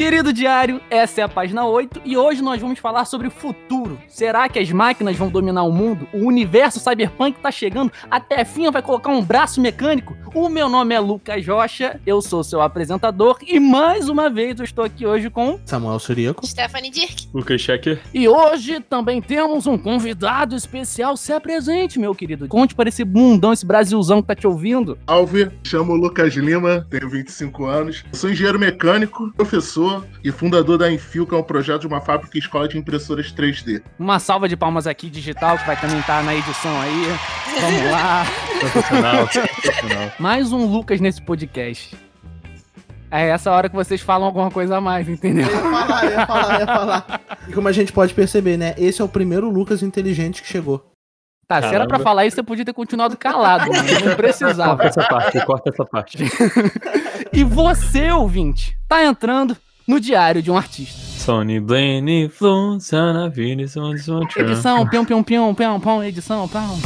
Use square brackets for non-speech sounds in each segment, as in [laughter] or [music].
Querido diário, essa é a página 8 e hoje nós vamos falar sobre o futuro. Será que as máquinas vão dominar o mundo? O universo cyberpunk tá chegando? A Tefinha vai colocar um braço mecânico? O meu nome é Lucas Rocha, eu sou seu apresentador e mais uma vez eu estou aqui hoje com Samuel Suriaco, Stephanie Dirk, Lucas Checker. E hoje também temos um convidado especial. Se apresente, meu querido. Conte para esse mundão, esse Brasilzão que tá te ouvindo. Salve, chamo Lucas Lima, tenho 25 anos, sou engenheiro mecânico, professor e fundador da Enfio, que é um projeto de uma fábrica e escola de impressoras 3D. Uma salva de palmas aqui, digital, que vai também estar na edição aí. Vamos lá. Sensacional, sensacional. [laughs] Mais um Lucas nesse podcast. É essa hora que vocês falam alguma coisa a mais, entendeu? Eu ia falar, eu ia falar, eu ia falar. E como a gente pode perceber, né? Esse é o primeiro Lucas inteligente que chegou. Tá, se era Caramba. pra falar isso, você podia ter continuado calado, mano. Não precisava. Corta essa parte, corta essa parte. [laughs] E você, ouvinte, tá entrando no diário de um artista. Sony Blaine, Vini, Son, Son, Tran. Edição, pião, pião, pião, pião, pião, edição, pião.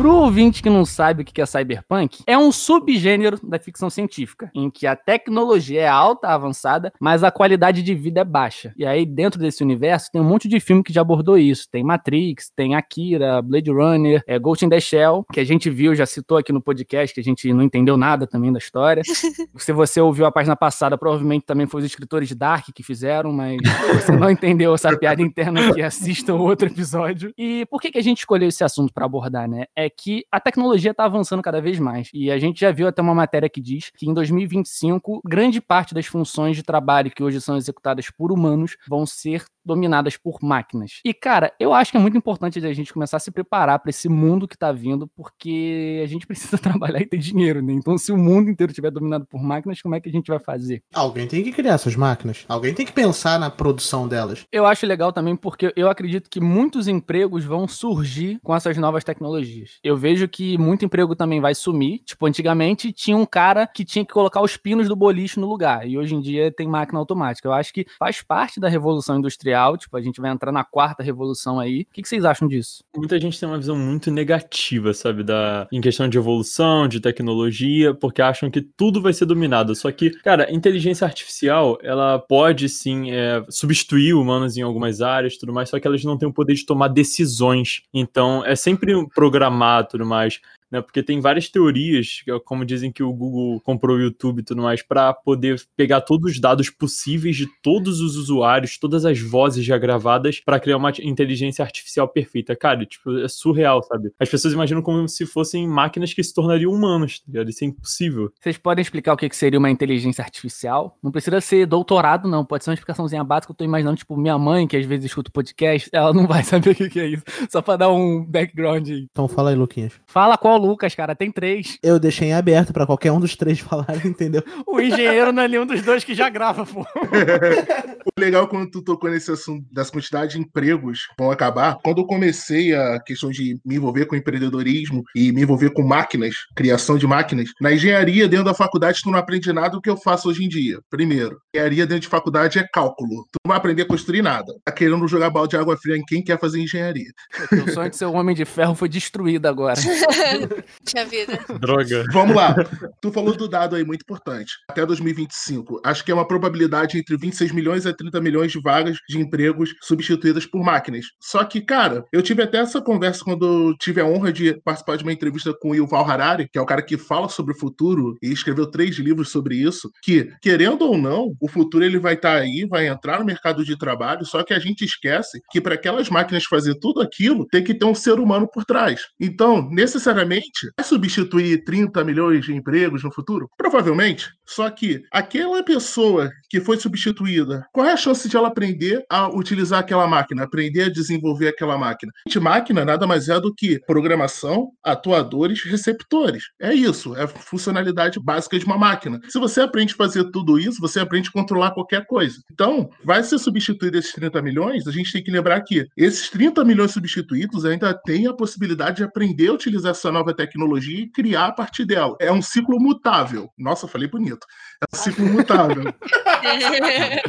Pro ouvinte que não sabe o que é cyberpunk, é um subgênero da ficção científica, em que a tecnologia é alta, avançada, mas a qualidade de vida é baixa. E aí, dentro desse universo, tem um monte de filme que já abordou isso. Tem Matrix, tem Akira, Blade Runner, é, Ghost in the Shell, que a gente viu, já citou aqui no podcast, que a gente não entendeu nada também da história. [laughs] Se você ouviu a página passada, provavelmente também foi os escritores de Dark que fizeram, mas você não [laughs] entendeu essa piada interna aqui, assista o outro episódio. E por que, que a gente escolheu esse assunto para abordar, né? É que a tecnologia está avançando cada vez mais. E a gente já viu até uma matéria que diz que em 2025, grande parte das funções de trabalho que hoje são executadas por humanos vão ser dominadas por máquinas. E, cara, eu acho que é muito importante a gente começar a se preparar para esse mundo que tá vindo, porque a gente [laughs] precisa trabalhar e ter dinheiro, né? Então, se o mundo inteiro estiver dominado por máquinas, como é que a gente vai fazer? Alguém tem que criar essas máquinas. Alguém tem que pensar na produção delas. Eu acho legal também porque eu acredito que muitos empregos vão surgir com essas novas tecnologias. Eu vejo que muito emprego também vai sumir. Tipo, antigamente tinha um cara que tinha que colocar os pinos do boliche no lugar. E hoje em dia tem máquina automática. Eu acho que faz parte da revolução industrial. Tipo, a gente vai entrar na quarta revolução aí. O que, que vocês acham disso? Muita gente tem uma visão muito negativa, sabe, da em questão de evolução, de tecnologia, porque acham que tudo vai ser dominado. Só que, cara, inteligência artificial, ela pode sim é, substituir humanos em algumas áreas, tudo mais, só que elas não têm o poder de tomar decisões. Então, é sempre programar, tudo mais. Né, porque tem várias teorias, é como dizem que o Google comprou o YouTube e tudo mais, para poder pegar todos os dados possíveis de todos os usuários, todas as vozes já gravadas, para criar uma inteligência artificial perfeita. Cara, tipo, é surreal, sabe? As pessoas imaginam como se fossem máquinas que se tornariam humanos, tá ligado? Isso é impossível. Vocês podem explicar o que, seria uma inteligência artificial? Não precisa ser doutorado, não. Pode ser uma explicaçãozinha básica. Eu tô imaginando, tipo, minha mãe, que às vezes escuta o podcast, ela não vai [laughs] saber o que, que é isso. Só pra dar um background aí. Então fala aí, Luquinhas. Fala qual Lucas, cara. Tem três. Eu deixei em aberto pra qualquer um dos três [laughs] falarem, entendeu? O engenheiro não é nenhum dos dois que já grava, pô. [laughs] O legal quando tu tocou nesse assunto das quantidades de empregos que vão acabar, quando eu comecei a questão de me envolver com empreendedorismo e me envolver com máquinas, criação de máquinas, na engenharia dentro da faculdade tu não aprende nada do que eu faço hoje em dia. Primeiro, engenharia dentro de faculdade é cálculo. Tu não vai aprender a construir nada. Tá querendo jogar balde de água fria em quem quer fazer engenharia. O sonho de ser um homem de ferro foi destruído agora. [laughs] tinha vida. Droga. Vamos lá. Tu falou do dado aí muito importante. Até 2025. Acho que é uma probabilidade entre 26 milhões a 30 milhões de vagas de empregos substituídas por máquinas. Só que, cara, eu tive até essa conversa quando tive a honra de participar de uma entrevista com o Yuval Harari, que é o cara que fala sobre o futuro e escreveu três livros sobre isso, que, querendo ou não, o futuro ele vai estar aí, vai entrar no mercado de trabalho, só que a gente esquece que para aquelas máquinas fazer tudo aquilo, tem que ter um ser humano por trás. Então, necessariamente, vai substituir 30 milhões de empregos no futuro? Provavelmente. Só que aquela pessoa que foi substituída, qual é a chance de ela aprender a utilizar aquela máquina, aprender a desenvolver aquela máquina? De máquina nada mais é do que programação, atuadores, receptores. É isso, é a funcionalidade básica de uma máquina. Se você aprende a fazer tudo isso, você aprende a controlar qualquer coisa. Então, vai ser substituído esses 30 milhões, a gente tem que lembrar que esses 30 milhões substituídos ainda têm a possibilidade de aprender a utilizar essa nova nova tecnologia e criar a partir dela. É um ciclo mutável. Nossa, falei bonito. É um ciclo [laughs] mutável. É.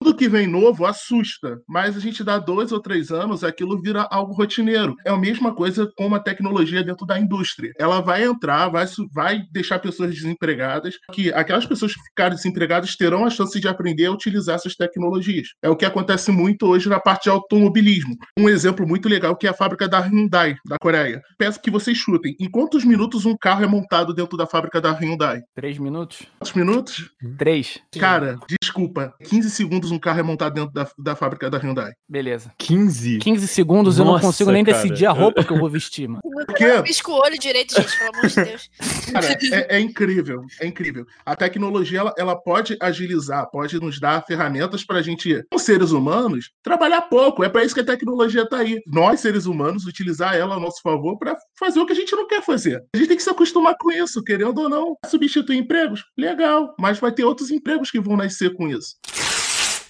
Tudo que vem novo assusta, mas a gente dá dois ou três anos, aquilo vira algo rotineiro. É a mesma coisa com a tecnologia dentro da indústria. Ela vai entrar, vai, vai deixar pessoas desempregadas, que aquelas pessoas que ficarem desempregadas terão a chance de aprender a utilizar essas tecnologias. É o que acontece muito hoje na parte de automobilismo. Um exemplo muito legal que é a fábrica da Hyundai, da Coreia. Peço que vocês chutem. Em quantos minutos um carro é montado dentro da fábrica da Hyundai? Três minutos? Quantos minutos? Três. Cara, desculpa. 15 segundos um carro é montado dentro da, da fábrica da Hyundai. Beleza. 15? 15 segundos eu não Nossa, consigo nem cara. decidir a roupa que eu vou vestir, mano. Por quê? Pisca o olho direito, gente, pelo amor de Deus. Cara, é, é incrível, é incrível. A tecnologia ela, ela pode agilizar, pode nos dar ferramentas para a gente, como seres humanos, trabalhar pouco. É para isso que a tecnologia está aí. Nós, seres humanos, utilizar ela a nosso favor para fazer o que a gente não quer fazer. A gente tem que se acostumar com isso, querendo ou não. Substituir empregos? Legal, mas vai ter outros empregos que vão nascer com isso.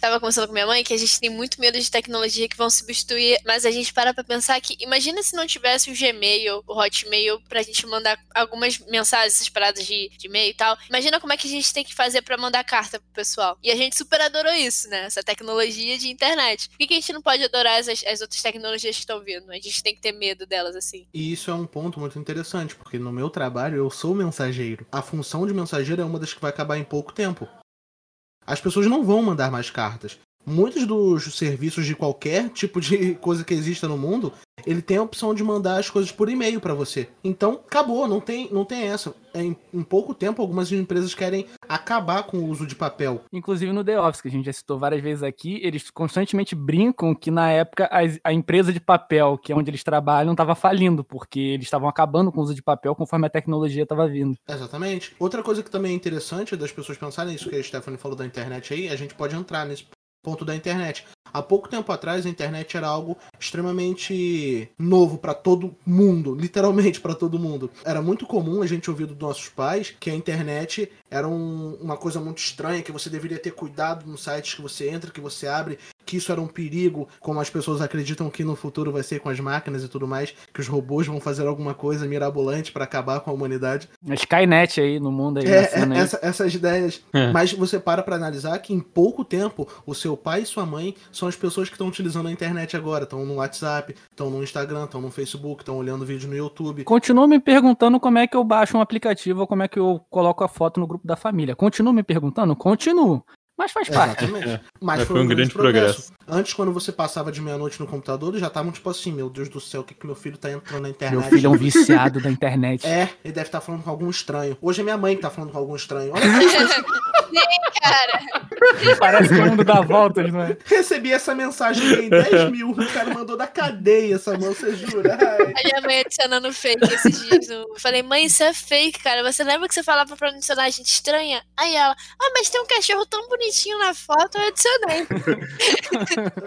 Tava conversando com minha mãe que a gente tem muito medo de tecnologia que vão substituir, mas a gente para pra pensar que, imagina se não tivesse o Gmail, o Hotmail, pra gente mandar algumas mensagens, essas paradas de, de e-mail e tal. Imagina como é que a gente tem que fazer pra mandar carta pro pessoal. E a gente super adorou isso, né? Essa tecnologia de internet. Por que, que a gente não pode adorar as, as outras tecnologias que estão vindo? A gente tem que ter medo delas, assim. E isso é um ponto muito interessante, porque no meu trabalho eu sou mensageiro. A função de mensageiro é uma das que vai acabar em pouco tempo. As pessoas não vão mandar mais cartas. Muitos dos serviços de qualquer tipo de [laughs] coisa que exista no mundo, ele tem a opção de mandar as coisas por e-mail para você. Então, acabou, não tem, não tem essa. É, Em, em pouco tempo, algumas empresas querem acabar com o uso de papel. Inclusive no The Office, que a gente já citou várias vezes aqui, eles constantemente brincam que na época as- a, empresa de papel, que é onde eles trabalham, estava falindo, porque eles estavam acabando com o uso de papel conforme a tecnologia estava vindo. Exatamente. Outra coisa que também é interessante das pessoas pensarem nisso que a Stephanie falou da internet aí, a gente pode entrar nesse ponto da internet. Há pouco tempo atrás, a internet era algo extremamente novo para todo mundo, [laughs] literalmente para todo mundo. Era muito comum a gente ouvir dos nossos pais que a internet era um- uma coisa muito estranha, que você deveria ter cuidado nos sites que você entra, que você abre, que isso era um perigo, como as pessoas acreditam que no futuro vai ser com as máquinas e tudo mais, que os robôs vão fazer alguma coisa mirabolante para acabar com a humanidade. A Skynet aí no mundo aí, É, é, aí. essa- essas ideias. É. Mas você para pra analisar que em pouco tempo, o seu pai e sua mãe são as pessoas que estão utilizando a internet agora. Estão no WhatsApp, estão no Instagram, estão no Facebook, estão olhando vídeo no YouTube. Continua me perguntando como é que eu baixo um aplicativo ou como é que eu coloco a foto no grupo da família. Continua me perguntando? Continuo. Mas faz parte. Exatamente. Mas É, foi um grande progresso. Antes, quando você passava de meia-noite no computador, já estavam tipo assim: Meu Deus do céu, o que, que meu filho tá entrando na internet? Meu filho é um viciado [laughs] da internet. É, ele deve estar falando com algum estranho. Hoje é minha mãe que tá falando com algum estranho. Olha [laughs] isso, Cara, Parece que o mundo dá voltas, não é? recebi essa mensagem aí, 10 [laughs] mil. O cara mandou da cadeia essa mão, você jura? Ai. a minha mãe adicionando fake esses dias. Eu falei, mãe, isso é fake, cara. Você lembra que você falava pra adicionar gente estranha? Aí ela, ah, mas tem um cachorro tão bonitinho na foto, eu adicionei.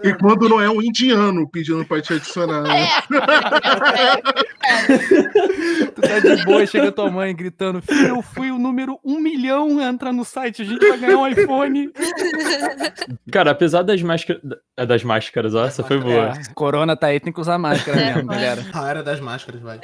E quando não é um indiano pedindo para te adicionar. né? Tu tá de boa, chega tua mãe gritando: Filho, eu fui o número um milhão a entrar no site, a gente vai ganhar um iPhone. [laughs] Cara, apesar das máscaras. é Das máscaras, ó, essa foi boa. É, corona tá aí, tem que usar máscara mesmo, galera. A era das máscaras, vai.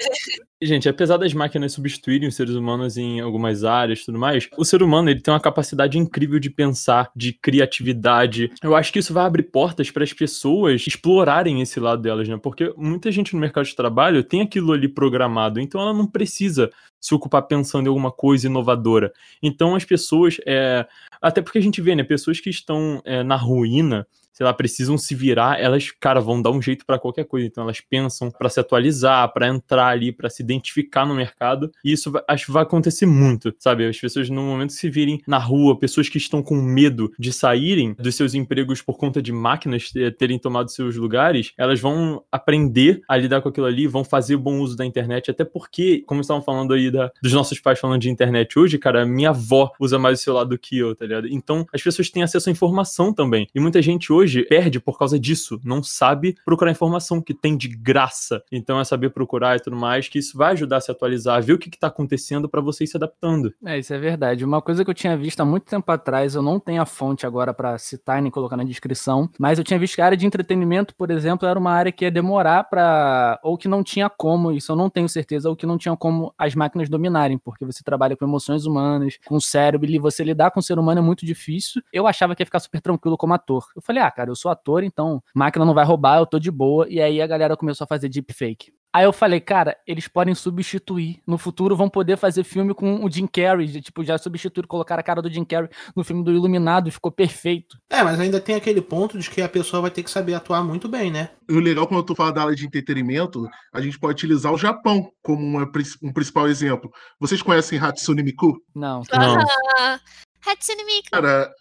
Gente, apesar das máquinas substituírem os seres humanos em algumas áreas e tudo mais, o ser humano ele tem uma capacidade incrível de pensar, de criatividade. Eu acho que isso vai abrir portas para as pessoas explorarem esse lado delas, né? Porque muita gente no mercado de trabalho tem aquilo ali programado, então ela não precisa se ocupar pensando em alguma coisa inovadora. Então as pessoas, é... até porque a gente vê, né? Pessoas que estão é, na ruína, sei lá, precisam se virar, elas, cara, vão dar um jeito pra qualquer coisa. Então elas pensam pra se atualizar, pra entrar ali, pra se identificar no mercado. E isso acho que vai acontecer muito, sabe? As pessoas no momento que se virem na rua, pessoas que estão com medo de saírem dos seus empregos por conta de máquinas eh, terem tomado seus lugares, elas vão aprender a lidar com aquilo ali, vão fazer bom uso da internet, até porque, como estavam falando aí da- dos nossos pais falando de internet hoje, cara, minha avó usa mais o celular do que eu, tá ligado? Então as pessoas têm acesso à informação também. E muita gente hoje hoje perde por causa disso, não sabe procurar informação que tem de graça. Então é saber procurar e tudo mais, que isso vai ajudar a se atualizar, ver o que, está acontecendo para você ir se adaptando. É, isso é verdade. Uma coisa que eu tinha visto há muito tempo atrás, eu não tenho a fonte agora para citar nem colocar na descrição, mas eu tinha visto que a área de entretenimento, por exemplo, era uma área que ia demorar para ou que não tinha como, isso eu não tenho certeza, ou que não tinha como as máquinas dominarem, porque você trabalha com emoções humanas, com o cérebro, e você lidar com o ser humano é muito difícil. Eu achava que ia ficar super tranquilo como ator. Eu falei, ah, cara, eu sou ator, então máquina não vai roubar, eu tô de boa. E aí a galera começou a fazer deepfake. Aí eu falei, cara, eles podem substituir. No futuro vão poder fazer filme com o Jim Carrey. De, tipo, já substituir, colocar a cara do Jim Carrey no filme do Iluminado e ficou perfeito. É, mas ainda tem aquele ponto de que a pessoa vai ter que saber atuar muito bem, né? o legal, quando eu tô falando da área de entretenimento, a gente pode utilizar o Japão como uma, um principal exemplo. Vocês conhecem Hatsune Miku? Não. Não. Ah, Hatsune Miku. Cara,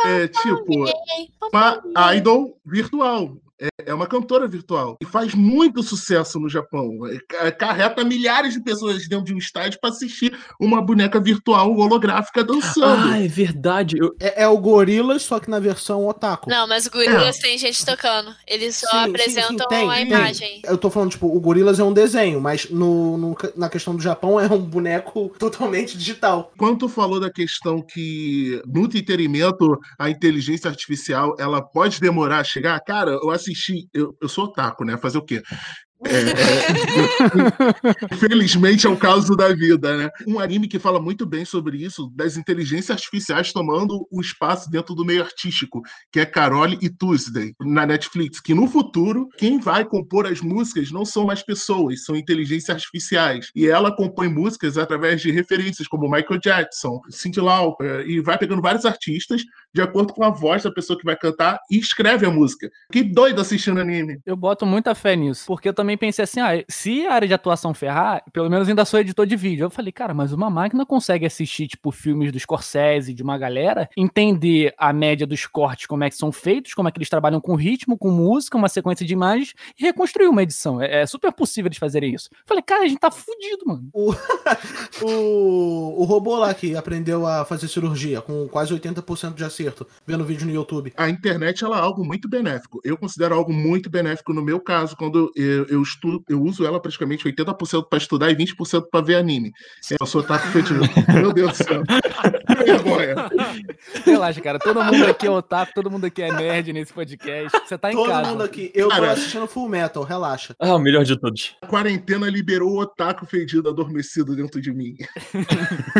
é tipo, uma idol virtual. É, é uma cantora virtual e faz muito sucesso no Japão. É, carreta milhares de pessoas dentro de um estádio para assistir uma boneca virtual holográfica dançando. Ah, é verdade. Eu... É, é, o Gorilas, só que na versão otaku. Não, mas o Gorilas é. tem gente tocando. Eles só sim, apresentam sim, sim, tem, a imagem. Eu tô falando, tipo, o Gorilas é um desenho, mas no, no, na questão do Japão é um boneco [laughs] totalmente digital. Quando tu falou da questão que no entretenimento a inteligência artificial ela pode demorar a chegar, cara, eu assisti assisti. Eu, eu sou otaku, né? Fazer o quê? É, [laughs] é, felizmente é o caso da vida, né? Um anime que fala muito bem sobre isso, das inteligências artificiais tomando o espaço dentro do meio artístico, que é Carole e Tuesday, na Netflix. Que no futuro, quem vai compor as músicas não são mais pessoas, são inteligências artificiais. E ela compõe músicas através de referências como Michael Jackson, Cyndi Lauper, e vai pegando vários artistas de acordo com a voz da pessoa que vai cantar e escreve a música. Que doido assistindo anime. Eu boto muita fé nisso, porque eu também pensei assim, ah, se a área de atuação ferrar, pelo menos ainda sou editor de vídeo. Eu falei, cara, mas uma máquina consegue assistir, tipo, filmes do Scorsese, de uma galera, entender a média dos cortes, como é que são feitos, como é que eles trabalham com ritmo, com música, uma sequência de imagens, e reconstruir uma edição. É, é super possível eles fazerem isso. Eu falei, cara, a gente tá fudido, mano. O, [laughs] o, o robô lá que aprendeu a fazer cirurgia com quase 80% de acerto, vendo vídeo no YouTube. A internet, ela é algo muito benéfico. Eu considero algo muito benéfico no meu caso, quando eu, eu estudo, eu uso ela praticamente 80% para estudar e 20% para ver anime. Eu sou otaku fetido. Meu Deus do céu. Que vergonha. Relaxa, cara. Todo mundo aqui é otaku, todo mundo aqui é nerd nesse podcast. Você tá em todo casa. Todo mundo aqui. Eu cara, tô assistindo Full Metal, relaxa. Ah, o melhor de todos. A quarentena liberou o otaku fedido adormecido dentro de mim.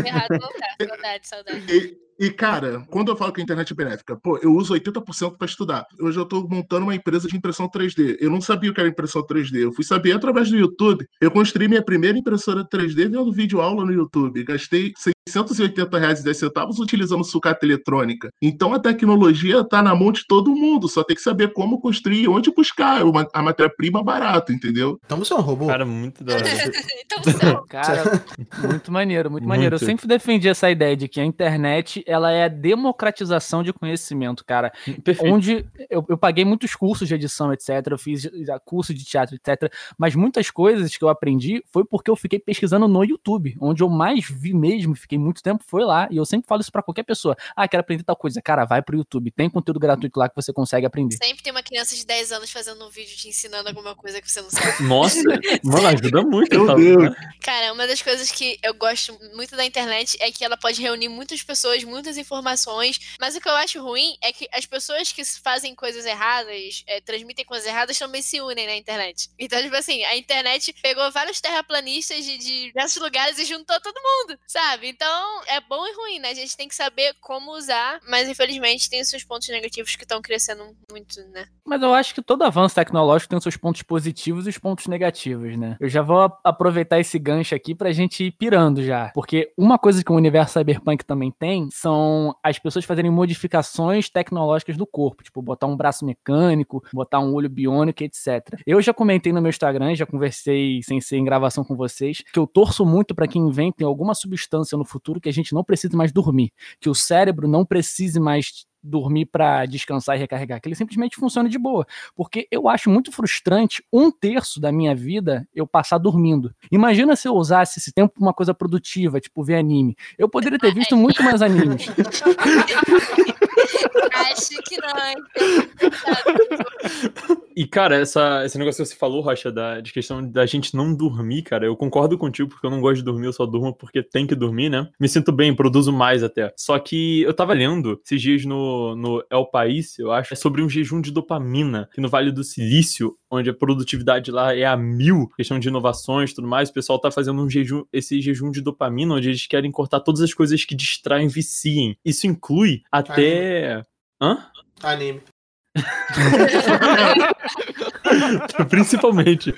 Errado não tá. Saudade, saudade. E, e, cara, quando eu falo que a internet é benéfica, pô, eu uso 80% para estudar. Hoje eu tô montando uma empresa de impressão 3D. Eu não sabia o que era impressão 3D. Eu fui saber através do YouTube. Eu construí minha primeira impressora 3D vendo vídeo aula no YouTube. Gastei 680 reais e 10 centavos utilizando sucata eletrônica. Então a tecnologia está na mão de todo mundo. Só tem que saber como construir, onde buscar uma, a matéria-prima barato, entendeu? Então você é um robô. Cara, muito da hora. [laughs] então, cara, muito maneiro, muito, muito maneiro. Eu sempre defendi essa ideia de que a internet ela é a democratização de conhecimento, cara. Perfeito. Onde eu, eu paguei muitos cursos de edição, etc. Eu fiz curso de teatro, etc. Mas muitas coisas que eu aprendi foi porque eu fiquei pesquisando no YouTube, onde eu mais vi mesmo, fiquei muito tempo, foi lá. E eu sempre falo isso para qualquer pessoa. Ah, quero aprender tal coisa. Cara, vai pro YouTube. Tem conteúdo gratuito lá que você consegue aprender. Sempre tem uma criança de 10 anos fazendo um vídeo te ensinando alguma coisa que você não sabe. [laughs] Nossa, mano, ajuda [laughs] muito. Meu tá, Deus. Cara, uma das coisas que eu gosto muito da internet é que ela pode reunir muitas pessoas, muitas informações, mas o que eu acho ruim é que as pessoas que fazem coisas erradas, é, transmitem coisas erradas, também se unem na internet. Então, tipo assim, a internet pegou vários terraplanistas de, de diversos lugares e juntou todo mundo, sabe? Então, é bom e ruim, né? A gente tem que saber como usar, mas infelizmente tem seus pontos negativos que estão crescendo muito, né? Mas eu acho que todo avanço tecnológico tem os seus pontos positivos e os pontos negativos, né? Eu já vou aproveitar esse gancho aqui pra gente ir pirando já. Porque uma coisa que o universo cyberpunk também tem são as pessoas fazerem modificações tecnológicas do corpo, tipo botar um braço mecânico, botar um olho biônico, etc. Eu já comentei no meu Instagram, já conversei sem ser em gravação com vocês, que eu torço muito para que inventem alguma substância no futuro que a gente não precise mais dormir, que o cérebro não precise mais dormir para descansar e recarregar, que ele simplesmente funciona de boa. Porque eu acho muito frustrante um terço da minha vida eu passar dormindo. Imagina se eu usasse esse tempo pra uma coisa produtiva, tipo ver anime. Eu poderia ter visto muito mais animes. [laughs] Acho que não? E, cara, essa, esse negócio que você falou, Rocha, da, de questão da gente não dormir, cara, eu concordo contigo, porque eu não gosto de dormir, eu só durmo porque tem que dormir, né? Me sinto bem, produzo mais até. Só que eu tava lendo esses dias no, no El País, eu acho, é sobre um jejum de dopamina, que no Vale do Silício, onde a produtividade lá é a mil, questão de inovações e tudo mais, o pessoal tá fazendo um jejum, esse jejum de dopamina, onde eles querem cortar todas as coisas que distraem, viciem. Isso inclui até. Hã? Anime. [laughs] Principalmente.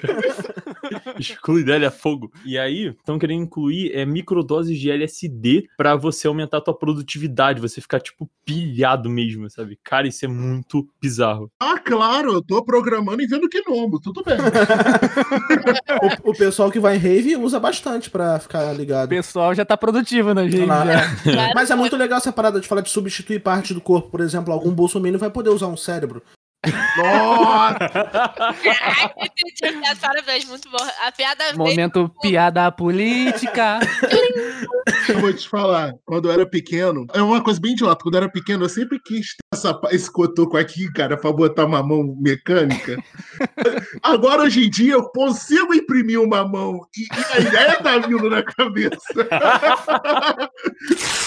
[laughs] Exclui dele a fogo. E aí, estão querendo incluir é, microdoses de LSD pra você aumentar a tua produtividade, você ficar, tipo, pilhado mesmo, sabe? Cara, isso é muito bizarro. Ah, claro, eu tô programando e vendo Gnomo, tudo bem. [laughs] O, o pessoal que vai em rave usa bastante pra ficar O ligado. pessoal já tá produtivo na gente. Lá. já. Claro, Mas é muito legal essa parada de falar de substituir parte do corpo. Por exemplo, algum bolsominion vai poder usar um cérebro. Nossa! Parabéns, muito bom. A piada. Momento piada política. [laughs] Eu vou te falar, quando eu era pequeno, é uma coisa bem idiota. Quando eu era pequeno, eu sempre quis ter essa, esse cotoco aqui, cara, pra botar uma mão mecânica. [laughs] Agora, hoje em dia, eu consigo imprimir uma mão e, e a ideia tá vindo na cabeça. [laughs]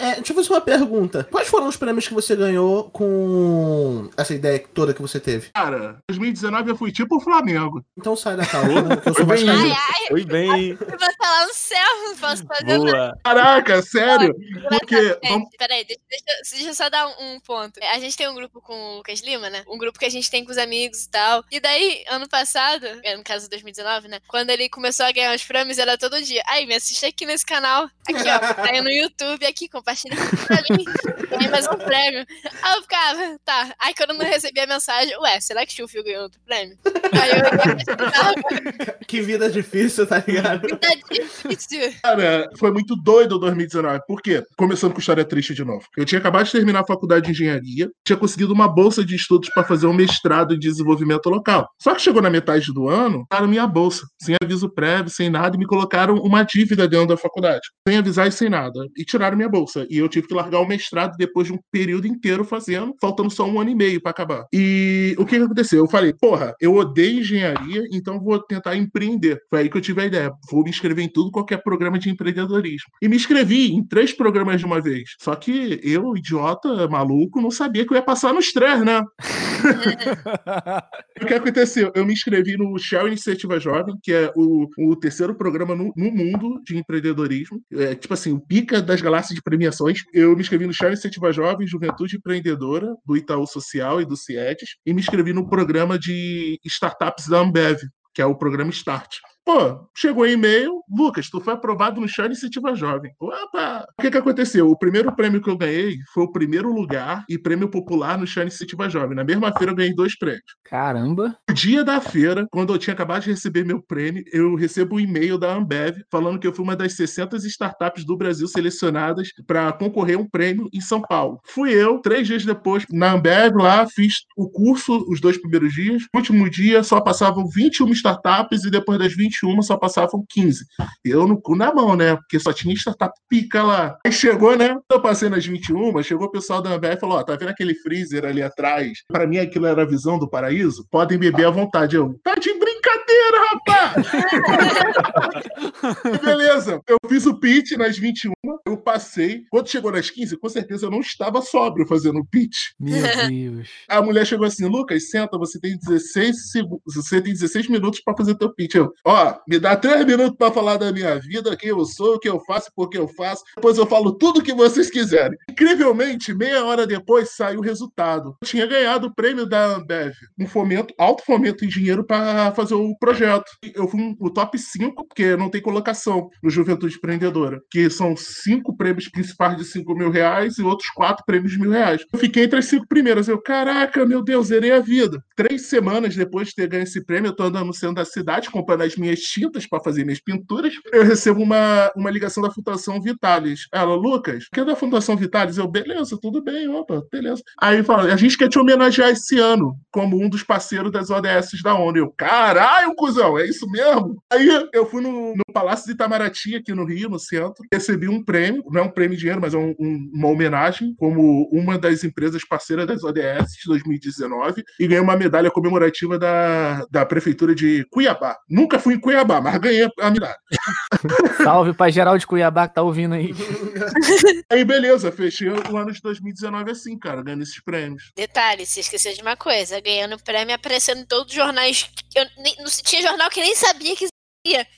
É, deixa eu fazer uma pergunta. Quais foram os prêmios que você ganhou com essa ideia toda que você teve? Cara, 2019 eu fui tipo o Flamengo. Então sai da calma, [laughs] né? Porque eu sou Foi bem. vascaíno. Ai, ai, Foi bem. eu vou estar lá no céu, não posso fazer nada. Boa. Caraca, sério? Porque. Vamos- peraí, deixa, deixa- deixa eu só dar um, um ponto. A gente tem um grupo com o Lucas Lima, né? Um grupo que a gente tem com os amigos e tal. E daí, ano passado, é, no caso 2019, né? Quando ele começou a ganhar os prêmios, era todo dia. Aí, me assiste aqui nesse canal. Aqui, ó. Tá aí no YouTube, aqui, compartilha aqui pra mim. Tem mais um prêmio. Aí eu ficava, tá. Aí quando eu não recebia a mensagem, ué, será que o Phil ganhou outro prêmio? Aí eu [laughs] Que vida difícil, tá ligado? tá difícil. Cara, foi muito doido o 2019. Por quê? Começando com história triste de novo. Eu tinha acabado de terminar a faculdade de engenharia, tinha conseguido uma bolsa de estudos para fazer um mestrado em desenvolvimento local. Só que chegou na metade do ano, tiraram minha bolsa, sem aviso prévio, sem nada, e me colocaram uma dívida dentro da faculdade, sem avisar e sem nada. E tiraram minha bolsa. E eu tive que largar o mestrado depois de um período inteiro fazendo, faltando só um ano e meio para acabar. E o que, que aconteceu? Eu falei, porra, eu odeio engenharia, então vou tentar empreender. Foi aí que eu tive a ideia. Vou me inscrever em tudo, qualquer programa de empreendedorismo. E me inscrevi em três programas de uma vez. Só que eu, idiota, maluco, não sabia que eu ia passar nos três, né? [laughs] O que aconteceu? Eu me inscrevi no Shell Iniciativa Jovem, que é o, o terceiro programa no, no mundo de empreendedorismo. É tipo assim, o pica das galáxias de Eu me inscrevi no Shell Iniciativa Jovem, Juventude Empreendedora, do Itaú Social e do CIETES, e me inscrevi no programa de startups da Ambev, que é o programa Start. Pô, chegou e-mail, Lucas, tu foi aprovado no Show Iniciativa Jovem. Opa! O que que aconteceu? O primeiro prêmio que eu ganhei foi o primeiro lugar e prêmio popular no Show Iniciativa Jovem. Na mesma feira eu ganhei dois prêmios. Caramba. No dia da feira, quando eu tinha acabado de receber meu prêmio, eu recebo um e-mail da Ambev falando que eu fui uma das 60 startups do Brasil selecionadas para concorrer a um prêmio em São Paulo. Fui eu, três dias depois, na Ambev lá, fiz o curso os dois primeiros dias. No último dia só passavam 21 startups e depois das 21 só passavam 15. Eu no cu na mão, né? Porque só tinha startup pica lá. Aí chegou, né? Eu passei nas 21, chegou o pessoal da Ambev e falou: Ó, tá vendo aquele freezer ali atrás? Para mim aquilo era a visão do paraíso. Podem beber à vontade. Eu, tá de brincadeira, rapaz! [laughs] Beleza, eu fiz o pitch nas 21, eu passei. Quando chegou nas 15, com certeza eu não estava sóbrio fazendo o pitch. Meu Deus. A mulher chegou assim, Lucas, senta, você tem 16 segundos, você tem 16 minutos para fazer teu pitch. Eu, ó, me dá 3 minutos para falar da minha vida, quem eu sou, o que eu faço, por que eu faço. Depois eu falo tudo que vocês quiserem. Incrivelmente, meia hora depois saiu o resultado. Eu tinha ganhado o prêmio da Ambev, um fomento, alto fomento em dinheiro para fazer o projeto. Eu fui um- o top 5, porque não tem colocação no Juventude Empreendedora, que são cinco prêmios principais de 5 mil reais e outros quatro prêmios de mil reais. Eu fiquei entre as cinco primeiras. Eu, caraca, meu Deus, zerei a vida. Três semanas depois de ter ganho esse prêmio, eu tô andando no centro da cidade, comprando as minhas tintas para fazer minhas pinturas. Eu recebo uma, uma ligação da Fundação Vitalis. Ela, Lucas, que é da Fundação Vitalis? Eu, beleza, tudo bem, opa, beleza. Aí fala, a gente quer te homenagear esse ano como um dos parceiros das ODS da ONU. Eu, caralho, cuzão! é isso mesmo? Aí eu fui no, no Palácio de Itamaraty, aqui no Rio, no centro, recebi um prêmio, não é um prêmio de dinheiro, mas é um, um, uma homenagem, como uma das empresas parceiras das ODS de 2019, e ganhei uma medalha comemorativa da, da Prefeitura de Cuiabá. Nunca fui em Cuiabá, mas ganhei a medalha. [laughs] Salve pra geral de Cuiabá que tá ouvindo aí. [laughs] aí, beleza, fechei o ano de 2019 assim, cara, ganhando esses prêmios. Detalhe, você esqueceu de uma coisa, ganhando prêmio aparecendo em todos os jornais. Eu nem, não tinha jornal que nem sabia que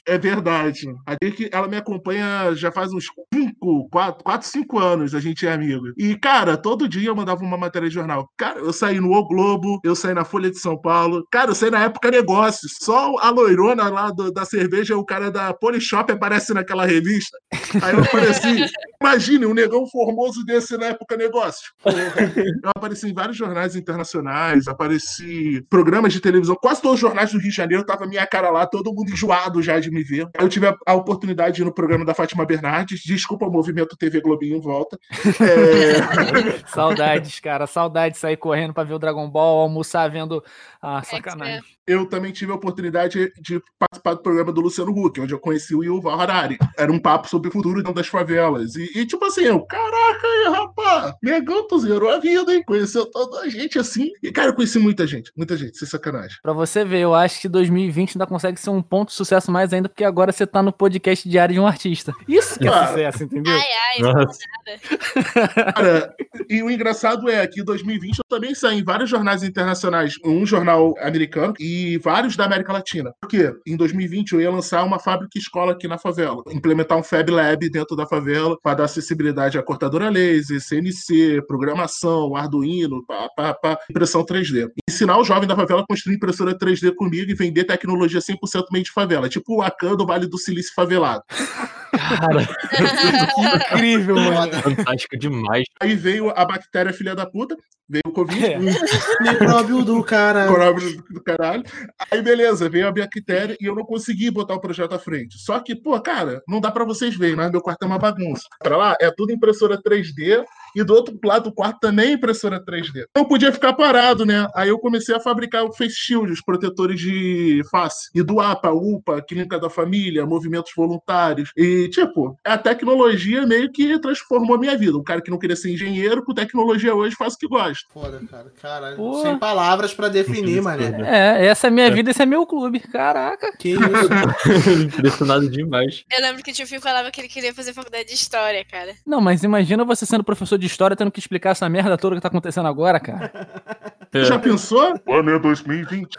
é verdade. A que ela me acompanha já faz uns 5, 4, 4, 5 anos, a gente é amigo. E, cara, todo dia eu mandava uma matéria de jornal. Cara, eu saí no O Globo, eu saí na Folha de São Paulo. Cara, eu saí na época negócios. Só a loirona lá do, da cerveja, o cara da Polishop aparece naquela revista. Aí eu apareci. [laughs] Imagine, um negão formoso desse na época negócio. Eu apareci em vários jornais internacionais, apareci programas de televisão. Quase todos os jornais do Rio de Janeiro tava minha cara lá, todo mundo enjoado já de me ver. Eu tive a, a oportunidade de ir no programa da Fátima Bernardes. Desculpa o movimento TV Globinho em volta. É... [laughs] saudades, cara. Saudades de sair correndo para ver o Dragon Ball, almoçar vendo. Ah, sacanagem. Eu também tive a oportunidade de participar do programa do Luciano Huck, onde eu conheci o Yuval Harari. Era um papo sobre o futuro das favelas. E, e tipo assim, eu, caraca, aí, rapaz, negão, tu zerou a vida, hein? Conheceu toda a gente assim. E, cara, eu conheci muita gente, muita gente, sem sacanagem. Pra você ver, eu acho que 2020 ainda consegue ser um ponto de sucesso mais ainda, porque agora você tá no podcast diário de um artista. Isso que é sucesso, entendeu? Ai, ai, [laughs] nada. Cara, e o engraçado é que em 2020 eu também saí em vários jornais internacionais, um jornal americano e vários da América Latina. Porque em 2020 eu ia lançar uma fábrica escola aqui na favela, implementar um Fab Lab dentro da favela para dar acessibilidade à cortadora laser, CNC, programação, Arduino, pá, pá, pá, impressão 3D. Ensinar o jovem da favela a construir impressora 3D comigo e vender tecnologia 100% meio de favela tipo o Akan do Vale do Silício favelado. [laughs] Cara, que incrível, mano. Fantástico demais. Aí veio a bactéria filha da puta, veio o Covid. É. [laughs] Micróbio do caralho. Micróbio do caralho. Aí, beleza, veio a bactéria e eu não consegui botar o projeto à frente. Só que, pô, cara, não dá para vocês verem, mas meu quarto é uma bagunça. Pra lá, é tudo impressora 3D e do outro lado do quarto também é impressora 3D. Não podia ficar parado, né? Aí eu comecei a fabricar o face shield, os protetores de face, e doar pra UPA, Clínica da Família, movimentos voluntários. E, tipo, a tecnologia meio que transformou a minha vida. Um cara que não queria ser engenheiro, com tecnologia hoje faz o que gosta. Foda, cara. Caralho. Porra. Sem palavras para definir, mané. É, essa é minha vida, esse é meu clube. Caraca. Que isso? [laughs] Impressionado demais. Eu lembro que o tio Fio falava que ele queria fazer faculdade de história, cara. Não, mas imagina você sendo professor de história tendo que explicar essa merda toda que tá acontecendo agora, cara. [laughs] É. Já pensou? Ano é 2020.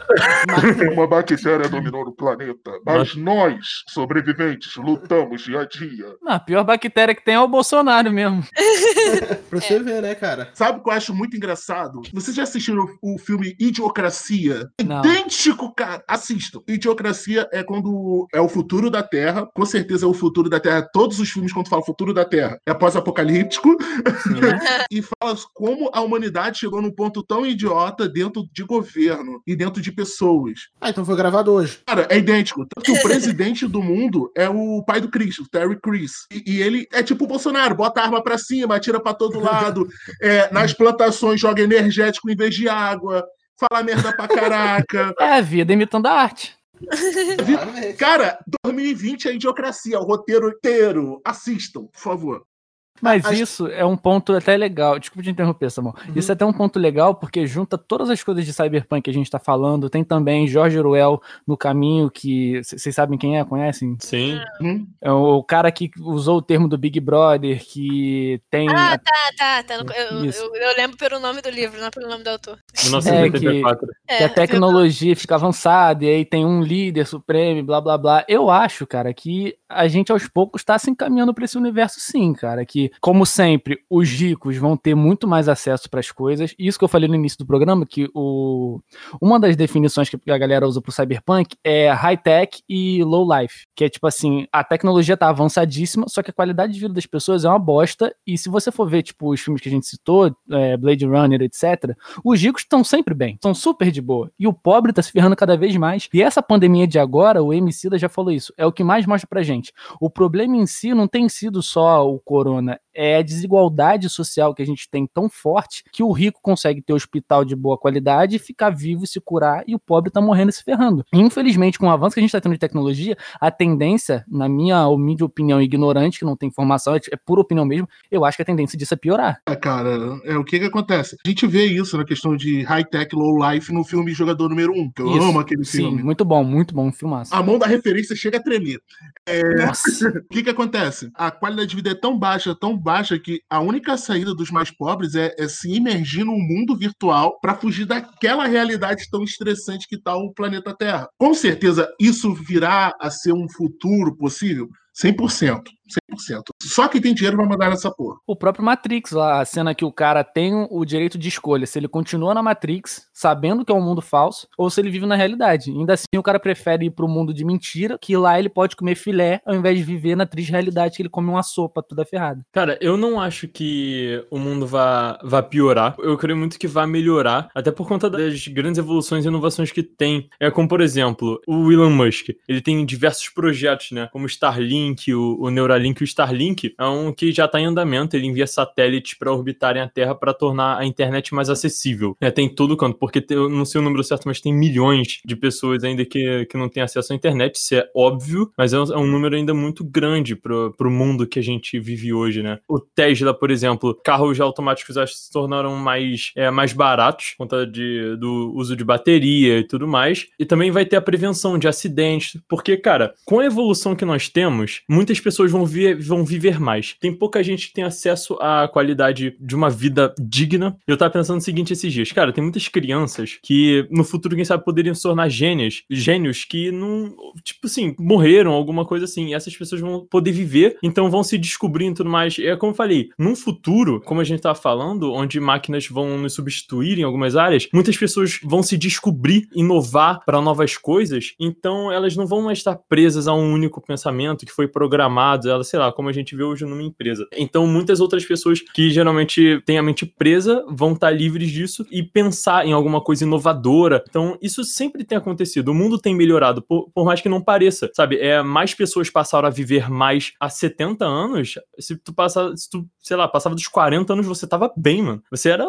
Uma bactéria dominou o planeta. Mas nós, sobreviventes, lutamos dia a dia. Não, a pior bactéria que tem é o Bolsonaro mesmo. [laughs] pra você é. ver, né, cara? Sabe o que eu acho muito engraçado? Vocês já assistiram o filme Idiocracia? Não. Idêntico, cara. Assistam. Idiocracia é quando é o futuro da Terra. Com certeza é o futuro da Terra. Todos os filmes, quando falam futuro da Terra, é pós-apocalíptico. [laughs] e fala como a humanidade chegou num ponto tão idiota dentro de governo e dentro de pessoas. Ah, então foi gravado hoje. Cara, é idêntico. Tanto que o [laughs] presidente do mundo é o pai do Chris, o Terry Crews. E, e, ele é tipo o Bolsonaro, bota a arma pra cima, atira pra todo lado. [laughs] É, nas plantações joga energético em vez de água. Fala merda pra caraca. [laughs] É a vida imitando a arte. Cara, 2020 é idiocracia, o roteiro inteiro. Assistam, por favor. Mas isso é um ponto até legal. Desculpa te interromper, Samuel. Uhum. Isso é até um ponto legal porque junta todas as coisas de cyberpunk que a gente tá falando. Tem também Jorge Ruel no caminho, que vocês sabem quem é, conhecem? Sim. Uhum. É o cara que usou o termo do Big Brother, que tem. Ah, tá, tá. tá. Eu, eu, eu, lembro pelo nome do livro, não pelo nome do autor. 1984. É, que, que a tecnologia fica avançada e aí tem um líder supremo, blá blá blá. Eu acho, cara, que a gente aos poucos está se encaminhando para esse universo, sim, cara. Que, como sempre, os ricos vão ter muito mais acesso para as coisas. Isso que eu falei no início do programa, que o... uma das definições que a galera usa para cyberpunk é high-tech e low-life. Que é tipo assim, a tecnologia tá avançadíssima, só que a qualidade de vida das pessoas é uma bosta. E se você for ver, tipo, os filmes que a gente citou, é, Blade Runner, etc., os ricos estão sempre bem, estão super de boa. E o pobre tá se ferrando cada vez mais. E essa pandemia de agora, o MC já falou isso, é o que mais mostra pra gente. O problema em si não tem sido só o corona, China é a desigualdade social que a gente tem tão forte que o rico consegue ter hospital de boa qualidade, ficar vivo e se curar, e o pobre tá morrendo e se ferrando. Infelizmente, com o avanço que a gente tá tendo de tecnologia, a tendência, na minha humilde opinião ignorante, que não tem informação, é, é pura opinião mesmo, eu acho que a tendência disso é piorar. É, cara, é o que que acontece? A gente vê isso na questão de high-tech, low-life no filme Jogador Número 1, que eu Isso, amo aquele Sim, filme. muito bom, muito bom, um filmaço. A mão da referência chega a tremer. É, Nossa. [laughs] O que que acontece? A qualidade de vida é tão baixa, tão baixa, que a única saída dos mais pobres é, é se imergir num mundo virtual para fugir daquela realidade tão estressante que tá o planeta Terra. Com certeza, isso virá a ser um futuro possível? 100%. 100%. Só quem tem dinheiro vai mandar nessa porra. O próprio Matrix, lá, a cena que o cara tem o direito de escolha, se ele continua na Matrix, sabendo que é um mundo falso, ou se ele vive na realidade. Ainda assim, o cara prefere ir pro mundo de mentira, que lá ele pode comer filé, ao invés de viver na triste realidade que ele come uma sopa toda ferrada. Cara, eu não acho que o mundo vá, vá piorar. Eu creio muito que vai melhorar, até por conta das grandes evoluções e inovações que tem. É como, por exemplo, o Elon Musk. Ele tem diversos projetos, né? Como o O, o Neuralink e o Starlink. É um que já está em andamento. Ele envia satélites para orbitarem a Terra para tornar a internet mais acessível. É, tem todo canto, porque tem- eu não sei o número certo, mas tem milhões de pessoas ainda que, que não têm acesso à internet. Isso é óbvio, mas é um, é um número ainda muito grande pro, pro mundo que a gente vive hoje, né? O Tesla, por exemplo, carros automáticos acho se tornaram mais, é, mais baratos por conta de, do uso de bateria e tudo mais. E também vai ter a prevenção de acidentes, porque, cara, com a evolução que nós temos, muitas pessoas vão, vi- vão viver mais. Tem pouca gente que tem acesso à qualidade de uma vida digna. Eu tava pensando o seguinte esses dias, cara, tem muitas crianças que no futuro, quem sabe, poderiam se tornar gênios, gênios que não, tipo assim, morreram, alguma coisa assim. E essas pessoas vão poder viver, então vão se descobrir e tudo mais. É como eu falei, num futuro, como a gente tava falando, onde máquinas vão nos substituir em algumas áreas, muitas pessoas vão se descobrir, inovar para novas coisas, então elas não vão mais estar presas a um único pensamento que foi programado, ela, sei lá, como a gente vê hoje numa empresa. Então, muitas outras pessoas que geralmente têm a mente presa vão estar livres disso e pensar em alguma coisa inovadora. Então, isso sempre tem acontecido. O mundo tem melhorado, por, por mais que não pareça, sabe? É, mais pessoas passaram a viver mais há 70 anos. Se tu passa, se tu, sei lá, passava dos 40 anos, você tava bem, mano. Você era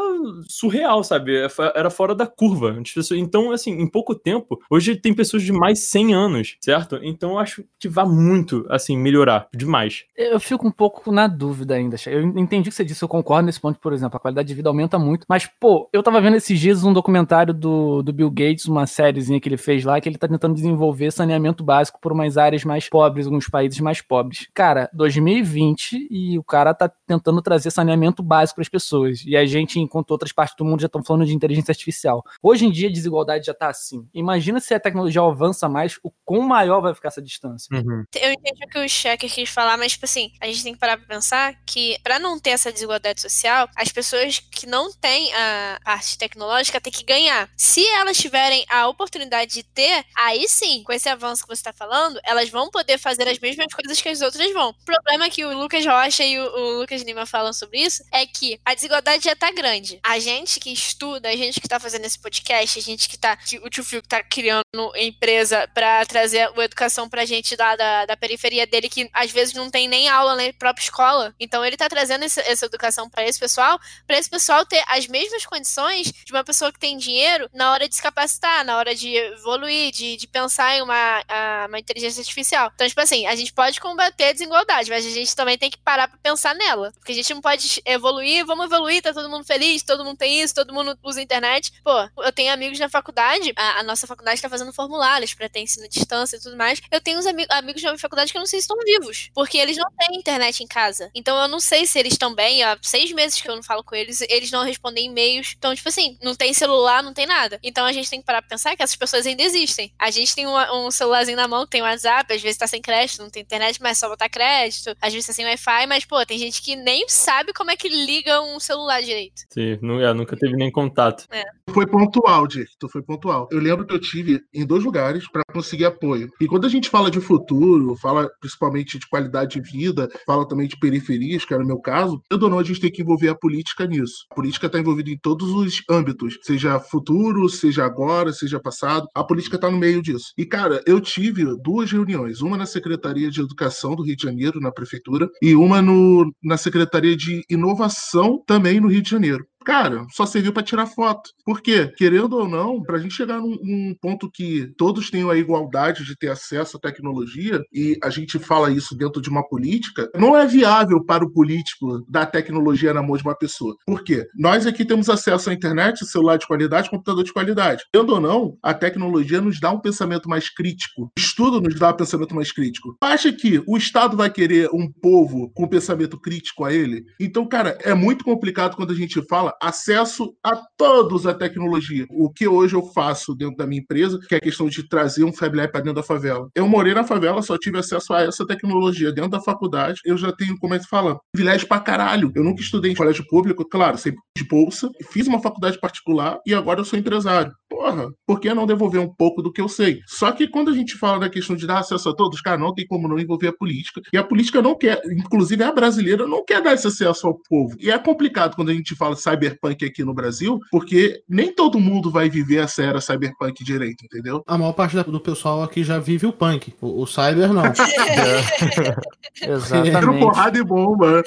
surreal, sabe? Era fora da curva. Então, assim, em pouco tempo, hoje tem pessoas de mais 100 anos, certo? Então, eu acho que vai muito, assim, melhorar demais. Eu fico um pouco na dúvida ainda. Eu entendi o que você disse, eu concordo nesse ponto, por exemplo, a qualidade de vida aumenta muito. Mas, pô, eu tava vendo esses dias um documentário do, do Bill Gates, uma sériezinha que ele fez lá, que ele tá tentando desenvolver saneamento básico por umas áreas mais pobres, alguns países mais pobres. Cara, 2020 e o cara tá tentando trazer saneamento básico para as pessoas. E a gente, enquanto outras partes do mundo já estão falando de inteligência artificial. Hoje em dia a desigualdade já tá assim. Imagina se a tecnologia avança mais, o quão maior vai ficar essa distância. Eu entendi o que o Checker quis falar, mas, tipo assim, a gente tem que parar pra pensar que, pra não ter essa desigualdade social, as pessoas que não têm a parte tecnológica têm que ganhar. Se elas tiverem a oportunidade de ter, aí sim, com esse avanço que você tá falando, elas vão poder fazer as mesmas coisas que as outras vão. O problema que o Lucas Rocha e o, o Lucas Lima falam sobre isso é que a desigualdade já tá grande. A gente que estuda, a gente que tá fazendo esse podcast, a gente que tá. Que o tio Phil que tá criando empresa pra trazer a educação pra gente lá da, da periferia dele, que às vezes não tem nem aula na própria escola. Então ele tá trazendo esse- essa educação pra esse pessoal, pra esse pessoal ter as mesmas condições de uma pessoa que tem dinheiro na hora de se capacitar, na hora de evoluir, de, de pensar em uma, a- uma inteligência artificial. Então, tipo assim, a gente pode combater a desigualdade, mas a gente também tem que parar pra pensar nela. Porque a gente não pode evoluir, vamos evoluir, tá todo mundo feliz, todo mundo tem isso, todo mundo usa internet. Pô, eu tenho amigos na faculdade, a, a nossa faculdade tá fazendo formulários pra ter ensino à distância e tudo mais. Eu tenho uns ami- amigos na minha faculdade que eu não sei se estão vivos, porque eles não têm internet em casa. Então eu não sei se eles estão bem, há seis meses que eu não falo com eles, eles não respondem e-mails. Então, tipo assim, não tem celular, não tem nada. Então a gente tem que parar pra pensar que essas pessoas ainda existem. A gente tem uma- um celularzinho na mão, tem WhatsApp, às vezes tá sem crédito, não tem internet, mas só botar crédito. Às vezes tá sem Wi-Fi, mas, pô, tem gente que nem sabe como é que liga um celular direito. Sim, É, nunca teve nem contato. Foi pontual, Dick. Tu foi pontual. Eu lembro que eu tive em dois lugares para conseguir apoio. E quando a gente fala de futuro, fala principalmente de qualidade de vida, fala também de periferias, que era o meu caso, eu ou não, a gente tem que envolver a política nisso. A política está envolvida em todos os âmbitos, seja futuro, seja agora, seja passado. A política está no meio disso. E, cara, eu tive duas reuniões, uma na Secretaria de Educação do Rio de Janeiro, na prefeitura, e uma no, na Secretaria de Inovação, também no Rio de Janeiro. Cara, só serviu para tirar foto. Por quê? Querendo ou não, para a gente chegar num, num ponto que todos tenham a igualdade de ter acesso à tecnologia, e a gente fala isso dentro de uma política, não é viável para o político dar tecnologia na mão de uma pessoa. Por quê? Nós aqui temos acesso à internet, celular de qualidade, computador de qualidade. Querendo ou não, a tecnologia nos dá um pensamento mais crítico. Estudo nos dá um pensamento mais crítico. Acha que o Estado vai querer um povo com pensamento crítico a ele? Então, cara, é muito complicado quando a gente fala acesso a todos a tecnologia. O que hoje eu faço dentro da minha empresa, que é a questão de trazer um Fab Lab para dentro da favela. Eu morei na favela, só tive acesso a essa tecnologia dentro da faculdade. Eu já tenho, como é que fala, privilégio pra caralho. Eu nunca estudei em colégio público, claro, sempre de bolsa, fiz uma faculdade particular e agora eu sou empresário. Porra, por que não devolver um pouco do que eu sei? Só que quando a gente fala da questão de dar acesso a todos, cara, não tem como não envolver a política. E a política não quer, inclusive a brasileira, não quer dar esse acesso ao povo. E é complicado quando a gente fala cyberpunk aqui no Brasil, porque nem todo mundo vai viver essa era cyberpunk direito, entendeu? A maior parte do pessoal aqui já vive o punk. O, o cyber não. Tiro [laughs] [laughs] Exatamente. porrada e bomba.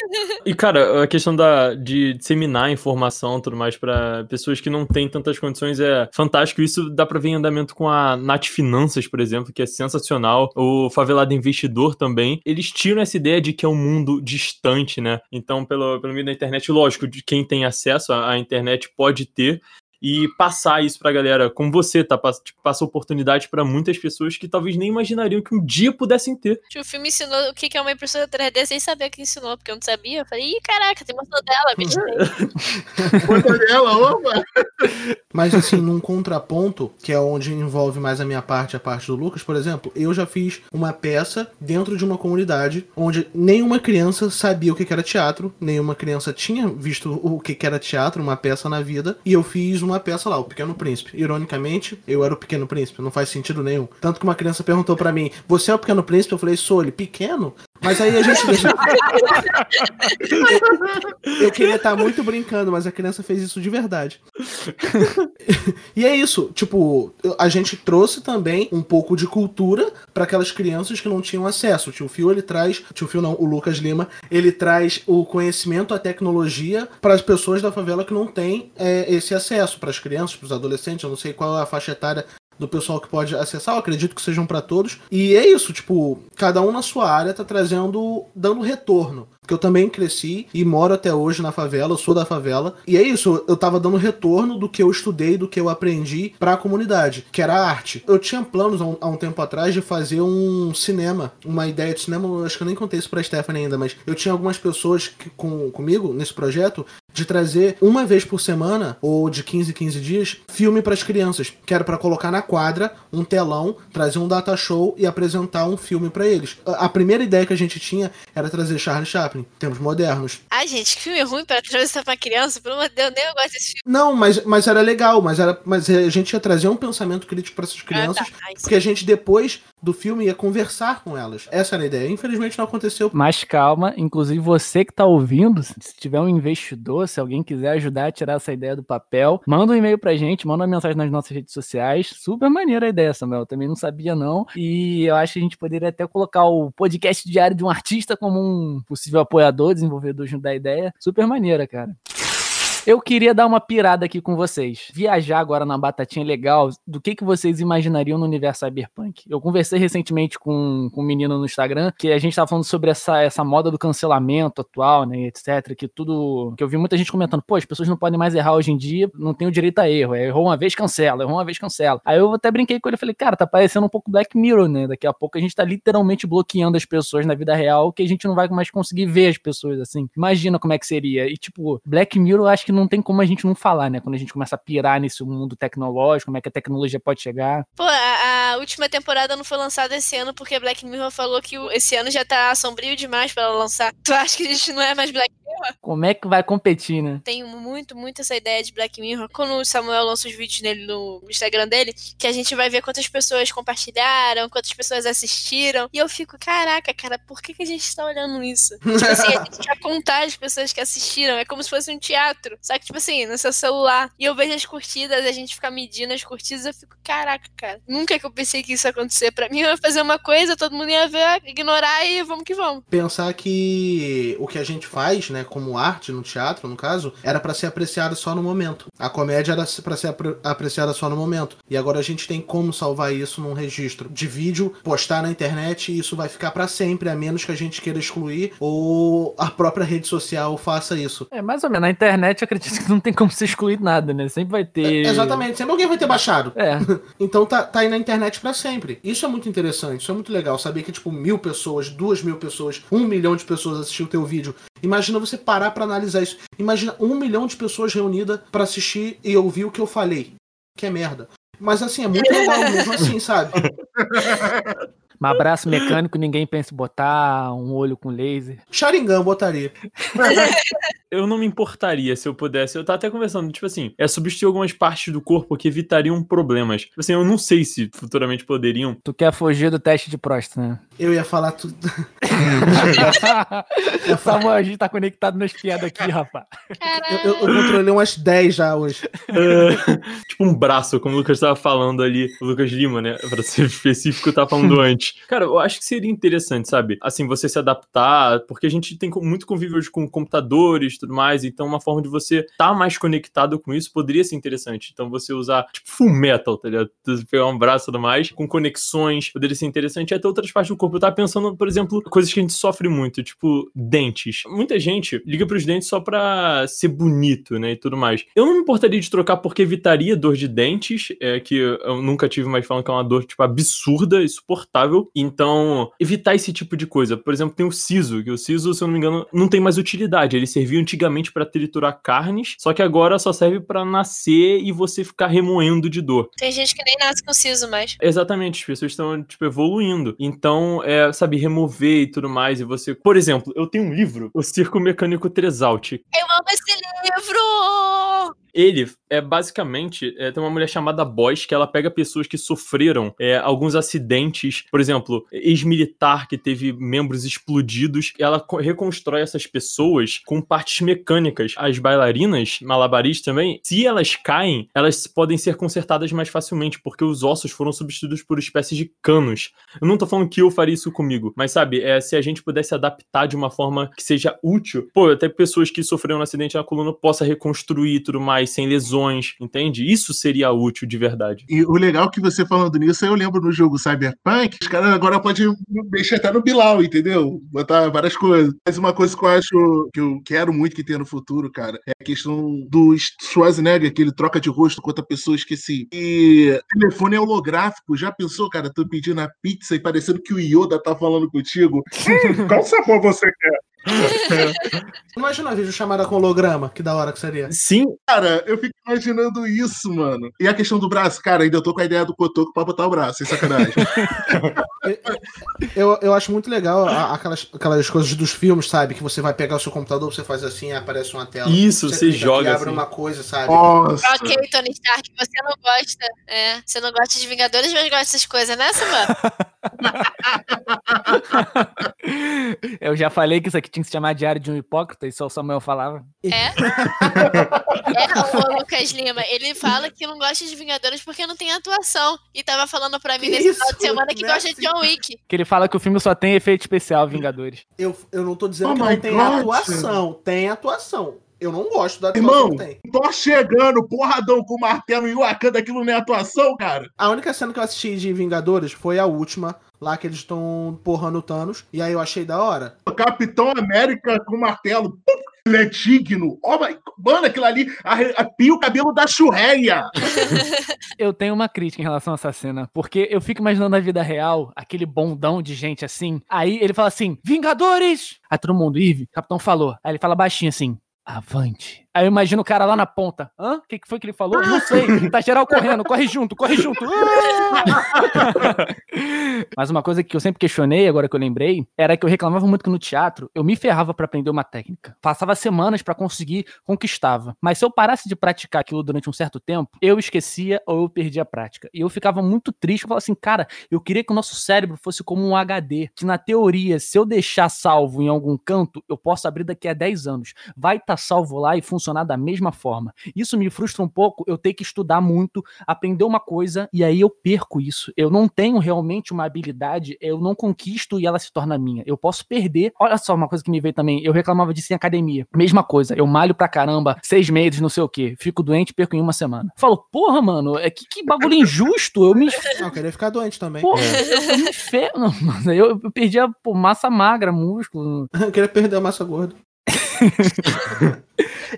E, cara, a questão da, de disseminar informação e tudo mais pra pessoas que não têm tantas condições é fantástico. Isso dá pra ver em andamento com a Nat Finanças, por exemplo, que é sensacional. O Favelado Investidor também. Eles tiram essa ideia de que é um mundo distante, né? Então, pelo, pelo meio da internet, lógico, de quem tem acesso à, à internet pode ter. E passar isso pra galera, como você, tá? Passa, tipo, passa oportunidade pra muitas pessoas que talvez nem imaginariam que um dia pudessem ter. O filme ensinou o que é uma impressora 3D sem saber que ensinou, porque eu não sabia. Eu falei, ih, caraca, tem uma dela, me dela, [laughs] opa! Mas assim, num contraponto, que é onde envolve mais a minha parte a parte do Lucas, por exemplo, eu já fiz uma peça dentro de uma comunidade onde nenhuma criança sabia o que era teatro, nenhuma criança tinha visto o que que era teatro, uma peça na vida, e eu fiz uma peça lá, O Pequeno Príncipe. Ironicamente, eu era o Pequeno Príncipe, não faz sentido nenhum. Tanto que uma criança perguntou pra mim: "Você é o Pequeno Príncipe?" Eu falei: "Sou ele, pequeno?" Mas aí a gente. Eu queria estar muito brincando, mas a criança fez isso de verdade. e é isso, tipo, a gente trouxe também um pouco de cultura para aquelas crianças que não tinham acesso. O tio Fio, ele traz, tio Fio não, o Lucas Lima, ele traz o conhecimento, a tecnologia para as pessoas da favela que não têm é, esse acesso, para as crianças, para os adolescentes, eu não sei qual é a faixa etária do pessoal que pode acessar, eu acredito que sejam para todos. E é isso, tipo, cada um na sua área tá trazendo, dando retorno. Porque eu também cresci e moro até hoje na favela, eu sou da favela. E é isso, eu tava dando retorno do que eu estudei, do que eu aprendi pra comunidade, que era a arte. Eu tinha planos há um, há um tempo atrás de fazer um cinema, uma ideia de cinema, acho que eu nem contei isso pra Stephanie ainda, mas eu tinha algumas pessoas que, com, comigo nesse projeto de trazer uma vez por semana, ou de 15 em 15 dias, filme para as crianças. Que era para colocar na quadra um telão, trazer um data show e apresentar um filme para eles. A a primeira ideia que a gente tinha era trazer Charlie Chaplin, tempos modernos. Ai, gente, que filme ruim pra atravessar pra criança. Pelo amor de Deus, nem eu gosto desse filme. Não, mas, mas era legal, mas, era, mas a gente ia trazer um pensamento crítico para essas crianças, Ah, tá. Ai, porque a gente depois do filme ia conversar com elas. Essa era a ideia. Infelizmente não aconteceu. Mas calma, inclusive você que tá ouvindo, se tiver um investidor, se alguém quiser ajudar a tirar essa ideia do papel, manda um e-mail pra gente, manda uma mensagem nas nossas redes sociais. Super maneira a ideia, Samuel. Eu também não sabia, não. E eu acho que a gente poderia até colocar o podcast diário de um artista como um possível apoiador, desenvolvedor junto da ideia. Super maneira, cara. Eu queria dar uma pirada aqui com vocês. Viajar agora na batatinha legal, do que, que vocês imaginariam no universo cyberpunk? Eu conversei recentemente com, com um menino no Instagram, que a gente tava falando sobre essa, essa moda do cancelamento atual, né, etc. Que tudo. Que eu vi muita gente comentando, pô, as pessoas não podem mais errar hoje em dia, não tem o direito a erro. É, errou uma vez, cancela, errou uma vez, cancela. Aí eu até brinquei com ele falei, cara, tá parecendo um pouco Black Mirror, né? Daqui a pouco a gente tá literalmente bloqueando as pessoas na vida real, que a gente não vai mais conseguir ver as pessoas assim. Imagina como é que seria. E, tipo, Black Mirror, eu acho que não tem como a gente não falar, né? Quando a gente começa a pirar nesse mundo tecnológico, como é que a tecnologia pode chegar. Pô, a, a última temporada não foi lançada esse ano porque Black Mirror falou que esse ano já tá sombrio demais pra ela lançar. Tu acha que a gente não é mais Black Mirror? Como é que vai competir, né? Tenho muito, muito essa ideia de Black Mirror. Quando o Samuel lança os vídeos nele no Instagram dele, que a gente vai ver quantas pessoas compartilharam, quantas pessoas assistiram. E eu fico, caraca, cara, por que, que a gente tá olhando isso? [laughs] tipo assim, a gente quer contar as pessoas que assistiram. É como se fosse um teatro. Só que, tipo assim, no seu celular. E eu vejo as curtidas, a gente fica medindo as curtidas, eu fico, caraca, cara. Nunca que eu pensei que isso ia acontecer. Pra mim, eu ia fazer uma coisa, todo mundo ia ver, ignorar e vamos que vamos. Pensar que o que a gente faz, né, como arte no teatro, no caso, era pra ser apreciado só no momento. A comédia era pra ser apre- apreciada só no momento. E agora a gente tem como salvar isso num registro de vídeo, postar na internet e isso vai ficar pra sempre, a menos que a gente queira excluir ou a própria rede social faça isso. É, mais ou menos. Na internet, eu acredito que não tem como se excluir nada, né? Sempre vai ter. Exatamente, sempre alguém vai ter baixado. É. [laughs] Então tá, tá aí na internet pra sempre. Isso é muito interessante, isso é muito legal. Saber que, tipo, mil pessoas, duas mil pessoas, um milhão de pessoas assistiu o teu vídeo. Imagina você parar pra analisar isso. Imagina um milhão de pessoas reunidas pra assistir e ouvir o que eu falei. Que é merda. Mas assim, é muito legal mesmo assim, sabe? Mas [laughs] abraço mecânico, ninguém pensa em botar um olho com laser. Sharingan botaria. [laughs] Eu não me importaria se eu pudesse. Eu tava até conversando, tipo assim, é substituir algumas partes do corpo que evitariam problemas. Tipo assim, eu não sei se futuramente poderiam. Tu quer fugir do teste de próstata, né? Eu ia falar tudo. [laughs] Samuel, a gente tá conectado nas piadas aqui, rapaz. Eu, eu, eu controlei umas 10 já hoje. É, tipo um braço, como o Lucas tava falando ali. O Lucas Lima, né? Pra ser específico, eu tava falando [laughs] antes. Cara, eu acho que seria interessante, sabe? Assim, você se adaptar, porque a gente tem muito convívio hoje com computadores e tudo mais, então uma forma de você estar mais conectado com isso poderia ser interessante. Então você usar, tipo, full metal, tá ligado? Você pegar um braço e tudo mais, com conexões, poderia ser interessante. E até outras partes do corpo. Eu tava pensando, por exemplo, coisas que a gente sofre muito, tipo, dentes. Muita gente liga pros dentes só pra ser bonito, né? E tudo mais. Eu não me importaria de trocar porque evitaria dor de dentes, é, que eu nunca tive mais falando que é uma dor, tipo, absurda, insuportável. Então, evitar esse tipo de coisa. Por exemplo, tem o siso, que o siso, se eu não me engano, não tem mais utilidade. Ele servia antigamente pra triturar carnes, só que agora só serve pra nascer e você ficar remoendo de dor. Tem gente que nem nasce com siso mais. Exatamente, as pessoas estão, tipo, evoluindo. Então, é, sabe, remover e tudo mais. E você. Por exemplo, eu tenho um livro, O Circo Mecânico Tresalt. Eu amo esse livro! Ele é basicamente é, tem uma mulher chamada Boyce que ela pega pessoas que sofreram é, alguns acidentes, por exemplo, ex-militar que teve membros explodidos. Ela co- reconstrói essas pessoas com partes mecânicas. As bailarinas, malabaristas também, se elas caem, elas podem ser consertadas mais facilmente porque os ossos foram substituídos por espécies de canos. Eu não tô falando que eu faria isso comigo, mas sabe, é, se a gente pudesse adaptar de uma forma que seja útil, pô, até pessoas que sofreram um acidente na coluna possa reconstruir tudo mais sem lesões, entende? Isso seria útil de verdade. E o legal que você falando nisso, eu lembro no jogo Cyberpunk, os caras agora podem mexer até no Bilal, entendeu? Botar várias coisas. Mas uma coisa que eu acho que eu quero muito que tenha no futuro, cara, é a questão do Schwarzenegger, que ele troca de rosto com outra pessoa, esqueci. E telefone holográfico, já pensou, cara? Tu pedindo a pizza e parecendo que o Yoda tá falando contigo. [laughs] Qual sabor você quer? [laughs] Imagina uma vídeo chamada com holograma, que da hora que seria. Sim, Cara, eu fico imaginando isso, mano. E a questão do braço, cara, ainda tô com a ideia do cotoco pra botar o braço, sem sacanagem. [laughs] [laughs] Eu, eu acho muito legal a- aquelas, aquelas coisas dos filmes, sabe? Que você vai pegar o seu computador, você faz assim, aparece uma tela. Isso, você clica joga E abre assim. uma coisa, sabe? Nossa. Ok, Tony Stark, você não gosta. É, você não gosta de Vingadores, mas gosta dessas coisas, né, Samuel? [laughs] Eu já falei que isso aqui tinha que se chamar Diário de um Hipócrita, e só o Samuel falava. [laughs] É, o Lucas Lima, ele fala que não gosta de Vingadores porque não tem atuação. E tava falando pra mim nesse isso? final de semana que Não é gosta de John Wick. Que ele fala que o filme só tem efeito especial, Vingadores. Eu, eu não tô dizendo Oh que não tem God. atuação. Tem atuação. Eu não gosto da atuação Irmão, que tem. tô chegando, porradão com o martelo em Wakanda, aquilo não é atuação, cara. A única cena que eu assisti de Vingadores foi a última, lá que eles estão porrando o Thanos. E aí eu achei da hora. O Capitão América com o martelo, pum, ele é digno. Oh, my... Mano, aquilo ali arre- arrepia o cabelo da churreia. [laughs] Eu tenho uma crítica em relação a essa cena, porque eu fico imaginando na vida real, aquele bondão de gente assim. Aí ele fala assim: Vingadores! Aí todo mundo, Ive, o capitão falou. Aí ele fala baixinho assim: Avante. Aí eu imagino o cara lá na ponta. Hã? O que, que foi que ele falou? Não sei. Tá geral correndo. Corre junto, corre junto. [laughs] Mas uma coisa que eu sempre questionei, agora que eu lembrei, era que eu reclamava muito que no teatro eu me ferrava pra aprender uma técnica. Passava semanas pra conseguir, conquistava. Mas se eu parasse de praticar aquilo durante um certo tempo, eu esquecia ou eu perdia a prática. E eu ficava muito triste. Eu falava assim, cara, eu queria que o nosso cérebro fosse como um HD. Que na teoria, se eu deixar salvo em algum canto, eu posso abrir daqui a 10 anos. Vai estar salvo lá e funcionar da mesma forma. Isso me frustra um pouco, eu ter que estudar muito, aprender uma coisa e aí eu perco isso. Eu não tenho realmente uma habilidade, eu não conquisto e ela se torna minha. Eu posso perder. Olha só uma coisa que me veio também, eu reclamava disso em academia. Mesma coisa, eu malho pra caramba, seis meses, não sei o que, fico doente, perco em uma semana. Falo, porra, mano, é que, que bagulho injusto. Eu me. [laughs] Não, eu queria ficar doente também. Porra, eu, eu me fe... não, mano, eu, eu perdi a pô, massa magra, músculo. [laughs] Eu queria perder a massa gorda. [laughs]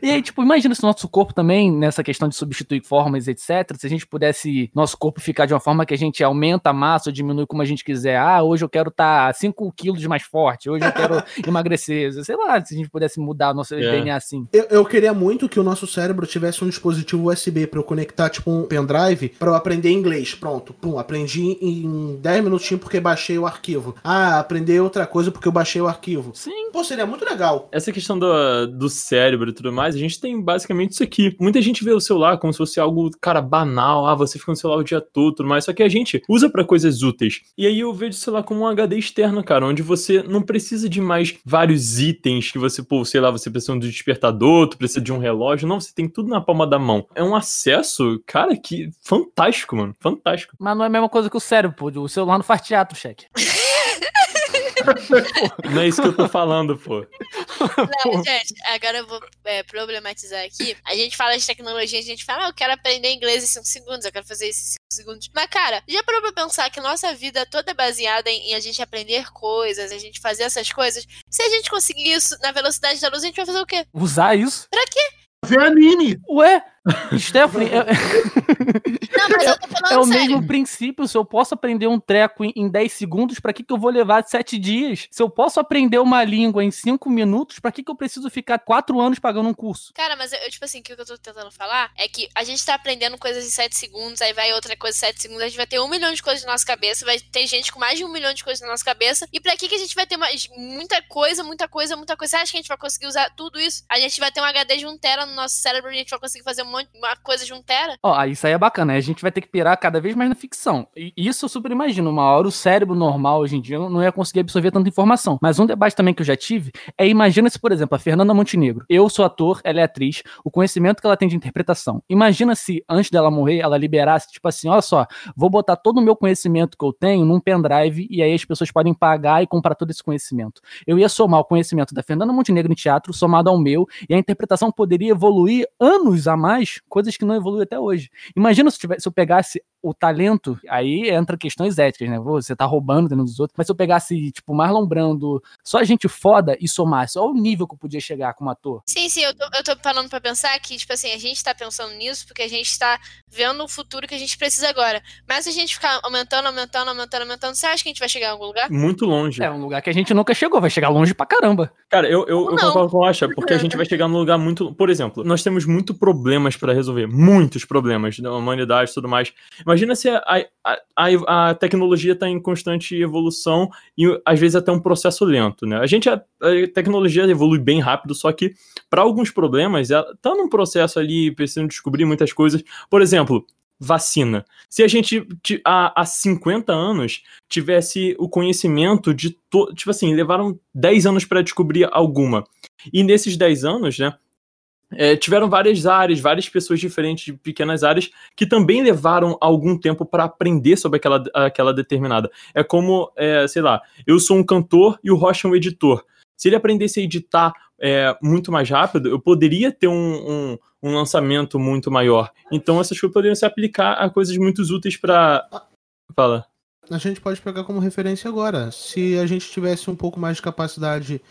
E aí, tipo, imagina se o nosso corpo também, nessa questão de substituir formas, etc., se a gente pudesse, nosso corpo ficar de uma forma que a gente aumenta a massa ou diminui como a gente quiser. Ah, hoje eu quero estar tá 5 quilos mais forte, hoje eu quero [laughs] emagrecer. Sei lá, se a gente pudesse mudar o nosso É. DNA assim. Eu, eu queria muito que o nosso cérebro tivesse um dispositivo USB pra eu conectar, tipo, um pendrive pra eu aprender inglês. Pronto, pum, aprendi em 10 minutinhos porque baixei o arquivo. Ah, aprender outra coisa porque eu baixei o arquivo. Sim. Pô, seria muito legal. Essa questão do, do cérebro e tudo mais, a gente tem basicamente isso aqui. Muita gente vê o celular como se fosse algo, cara, banal. Ah, você fica no celular o dia todo, tudo mais. Só que a gente usa pra coisas úteis. E aí eu vejo o celular como um HD externo, cara, onde você não precisa de mais vários itens que você, pô, sei lá, você precisa de um despertador, tu precisa de um relógio. Não, você tem tudo na palma da mão. É um acesso, cara, que fantástico, mano. Fantástico. Mas não é a mesma coisa que o cérebro, pô. O celular não faz teatro, cheque. Não é isso que eu tô falando, pô. Não, gente, agora eu vou é, problematizar aqui. A gente fala de tecnologia, a gente fala, ah, eu quero aprender inglês em 5 segundos, eu quero fazer isso em 5 segundos. Mas, cara, já parou pra pensar que nossa vida toda é baseada em, em a gente aprender coisas, a gente fazer essas coisas? Se a gente conseguir isso na velocidade da luz, a gente vai fazer o quê? Usar isso? Vê anime! Ué, Stephanie, é, [laughs] Não, mas eu tô falando é o sério. mesmo princípio. Se eu posso aprender um treco em, em 10 segundos, pra que, que eu vou levar 7 dias? Se eu posso aprender uma língua em 5 minutos, pra que, que eu preciso ficar 4 anos pagando um curso? Cara, mas eu, tipo assim, o que eu tô tentando falar é que a gente tá aprendendo coisas em 7 segundos, aí vai outra coisa em 7 segundos, a gente vai ter um milhão de coisas na nossa cabeça, vai ter gente com mais de um milhão de coisas na nossa cabeça. E pra que, que a gente vai ter mais, muita coisa, muita coisa, muita coisa? Você acha que a gente vai conseguir usar tudo isso? A gente vai ter um HD de 1 tera no nosso cérebro e a gente vai conseguir fazer um monte, uma coisa de 1 tera? Ó, ah, isso aí é bacana, né? A gente vai ter que pirar cada vez mais na ficção. E isso eu super imagino. Uma hora o cérebro normal hoje em dia não ia conseguir absorver tanta informação. Mas um debate também que eu já tive é: imagina se, por exemplo, a Fernanda Montenegro, eu sou ator, ela é atriz, o conhecimento que ela tem de interpretação. Imagina se, antes dela morrer, ela liberasse, tipo assim: olha só, vou botar todo o meu conhecimento que eu tenho num pendrive e aí as pessoas podem pagar e comprar todo esse conhecimento. Eu ia somar o conhecimento da Fernanda Montenegro em teatro, somado ao meu, e a interpretação poderia evoluir anos a mais, coisas que não evoluem até hoje. Imagina se tivesse, se eu pegasse o talento, aí entra questões éticas, né? Você tá roubando dentro dos outros. Mas se eu pegasse, tipo, Marlon Brando, só gente foda e somasse, olha o nível que eu podia chegar como ator. Sim, sim, eu tô, eu tô parando pra pensar que, tipo assim, a gente tá pensando nisso porque a gente tá vendo o futuro que a gente precisa agora. Mas se a gente ficar aumentando, aumentando, aumentando, aumentando, você acha que a gente vai chegar em algum lugar? Muito longe. É um lugar que a gente nunca chegou, vai chegar longe pra caramba. Cara, eu, eu, eu Não. concordo com o Acha, porque a gente vai chegar num lugar muito. Por exemplo, nós temos muito problemas pra resolver. Muitos problemas da humanidade e tudo mais. Imagina se a, a, a, a tecnologia está em constante evolução e às vezes até um processo lento, né? A gente a, tecnologia evolui bem rápido, só que para alguns problemas ela tá num processo ali precisando descobrir muitas coisas. Por exemplo, vacina. Se a gente há, há 50 anos tivesse o conhecimento de to, tipo assim, levaram 10 anos para descobrir alguma. E nesses 10 anos, né, é, tiveram várias áreas, várias pessoas diferentes de pequenas áreas que também levaram algum tempo para aprender sobre aquela, aquela determinada. É como, é, sei lá, eu sou um cantor e o Rocha é um editor. Se ele aprendesse a editar é, muito mais rápido, eu poderia ter um, um, um lançamento muito maior. Então essas coisas poderiam se aplicar a coisas muito úteis para. Fala. A gente pode pegar como referência agora. Se a gente tivesse um pouco mais de capacidade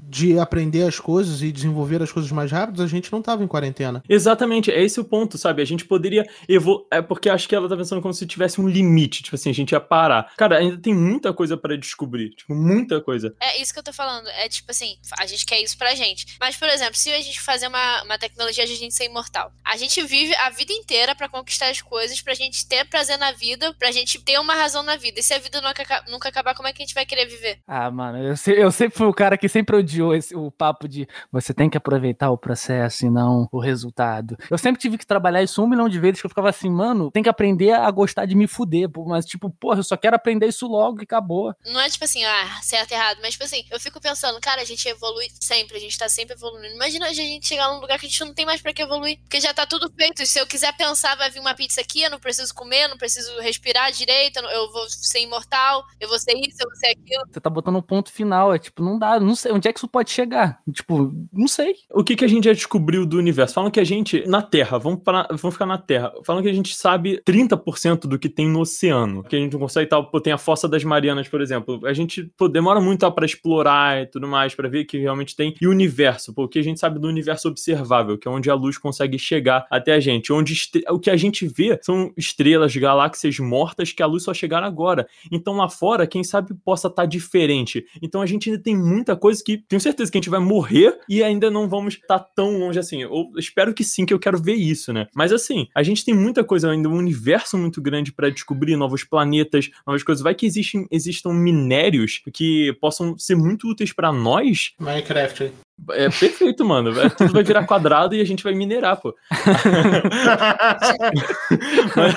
de aprender as coisas e desenvolver as coisas mais rápido, a gente não tava em quarentena. Exatamente, é esse o ponto, sabe? A gente poderia evoluir. É porque acho que ela tá pensando como se tivesse um limite, tipo assim, a gente ia parar. Cara, ainda tem muita coisa para descobrir, tipo, muita coisa. É isso que eu tô falando. É tipo assim, a gente quer isso pra gente. Mas, por exemplo, se a gente fazer uma, uma tecnologia de a gente ser imortal, a gente vive a vida inteira para conquistar as coisas, pra gente ter prazer na vida, pra gente ter uma razão na vida. E se a vida nunca, nunca acabar, como é que a gente vai querer viver? Ah, mano, eu, se, eu sempre fui o cara que sempre odiou esse, o papo de você tem que aproveitar o processo e não o resultado. Eu sempre tive que trabalhar isso um milhão de vezes que eu ficava assim, mano, tem que aprender a gostar de me fuder. Mas, tipo, porra, eu só quero aprender isso logo e acabou. Não é tipo assim, ah, certo e errado, mas tipo assim, eu fico pensando, cara, a gente evolui sempre, a gente tá sempre evoluindo. Imagina a gente chegar num lugar que a gente não tem mais pra que evoluir, porque já tá tudo feito. Se eu quiser pensar, vai vir uma pizza aqui, eu não preciso comer, não preciso respirar direito, eu vou ser imortal, eu vou ser isso, eu vou ser aquilo. Você tá botando um ponto final, é tipo, não dá, não sei onde é que isso pode chegar. Tipo, não sei. O que, que a gente já descobriu do universo? Falam que a gente, na Terra, vamos, pra, vamos ficar na Terra, falam que a gente sabe 30% do que tem no oceano, que a gente não consegue tal, pô, tem a Fossa das Marianas, por exemplo. A gente pô, demora muito para explorar e tudo mais, para ver que realmente tem. E o universo, pô, o que a gente sabe do universo observável, que é onde a luz consegue chegar até a gente, onde o que a gente vê são estrelas, galáxias mortas que a luz só chegar agora. Então lá fora, quem sabe possa estar tá diferente. Então a gente ainda tem muita coisa que tenho certeza que a gente vai morrer e ainda não vamos estar tá tão longe assim. Eu espero que sim, que eu quero ver isso, né? Mas assim, a gente tem muita coisa ainda, um universo muito grande para descobrir, novos planetas, novas coisas. Vai que existem, existam minérios que possam ser muito úteis para nós. Minecraft. É perfeito, mano. Tudo vai virar quadrado e a gente vai minerar, pô. [laughs] mas,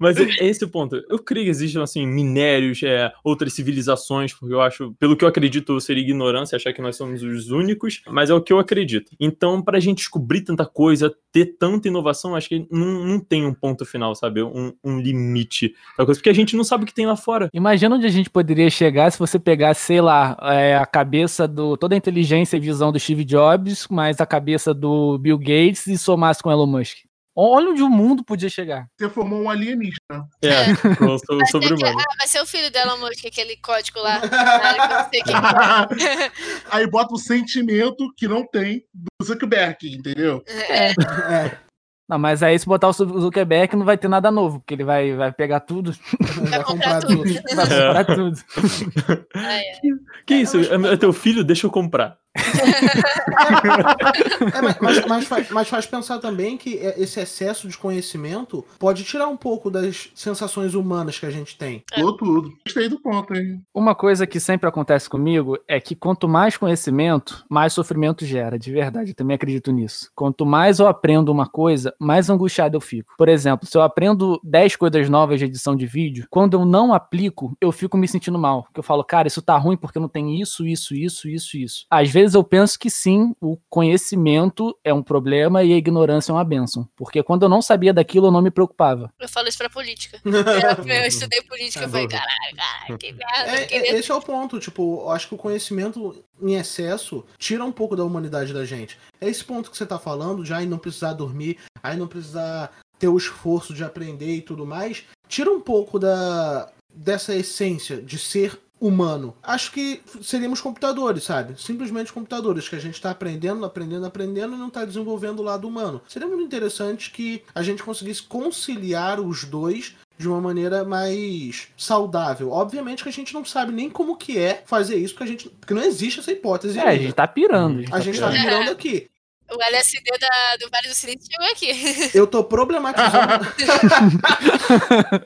mas é esse o ponto. Eu creio que existem, assim, minérios, é, outras civilizações, porque eu acho, pelo que eu acredito, seria ignorância achar que nós somos os únicos, mas é o que eu acredito. Então, pra gente descobrir tanta coisa, ter tanta inovação, acho que não, não tem um ponto final, sabe? Um, um limite coisa, porque a gente não sabe o que tem lá fora. Imagina onde a gente poderia chegar se você pegasse, sei lá, é, a cabeça do. toda a inteligência e visão do Steve Jobs, mais a cabeça do Bill Gates e somasse com Elon Musk. Olha onde o mundo podia chegar. Você formou um alienígena. É, [laughs] sobre humano. Ah, vai ser o filho dela, Musk, aquele código lá. [laughs] Aí bota o sentimento que não tem do Zuckerberg, entendeu? É. é. Não, mas aí se botar o Zuckerberg não vai ter nada novo, porque ele vai, vai pegar tudo. Vai comprar tudo. Vai comprar tudo. [laughs] Ah, é. Que isso? É teu filho? Deixa eu comprar. É, mas, mas, faz, mas, faz, pensar também que esse excesso de conhecimento pode tirar um pouco das sensações humanas que a gente tem. É. tudo. Gostei do ponto, hein? Uma coisa que sempre acontece comigo é que quanto mais conhecimento, mais sofrimento gera, de verdade. Eu também acredito nisso. Quanto mais eu aprendo uma coisa, mais angustiado eu fico. Por exemplo, se eu aprendo 10 coisas novas de edição de vídeo, quando eu não aplico, eu fico me sentindo mal. Porque eu falo, cara, isso tá ruim porque não tem isso, isso, isso, isso, isso. Às vezes vezes eu penso que sim, o conhecimento é um problema e a ignorância é uma benção. Porque quando eu não sabia daquilo, eu não me preocupava. Eu falo isso pra política. [laughs] eu, eu estudei política, e falei, caralho, caralho, que merda. É, queria... Esse é o ponto, tipo, eu acho que o conhecimento em excesso tira um pouco da humanidade da gente. É esse ponto que você tá falando, já aí não precisar dormir, aí não precisar ter o esforço de aprender e tudo mais, tira um pouco da dessa essência de ser humano. Acho que seríamos computadores, sabe? Simplesmente computadores, que a gente está aprendendo, aprendendo, aprendendo e não está desenvolvendo o lado humano. Seria muito interessante que a gente conseguisse conciliar os dois de uma maneira mais saudável. Obviamente que a gente não sabe nem como que é fazer isso, porque a gente. Porque não existe essa hipótese. É, ainda. a gente tá pirando. A gente, a gente tá, pirando aqui. O LSD da, do Vale do Silício chegou aqui. [laughs] Eu tô problematizando.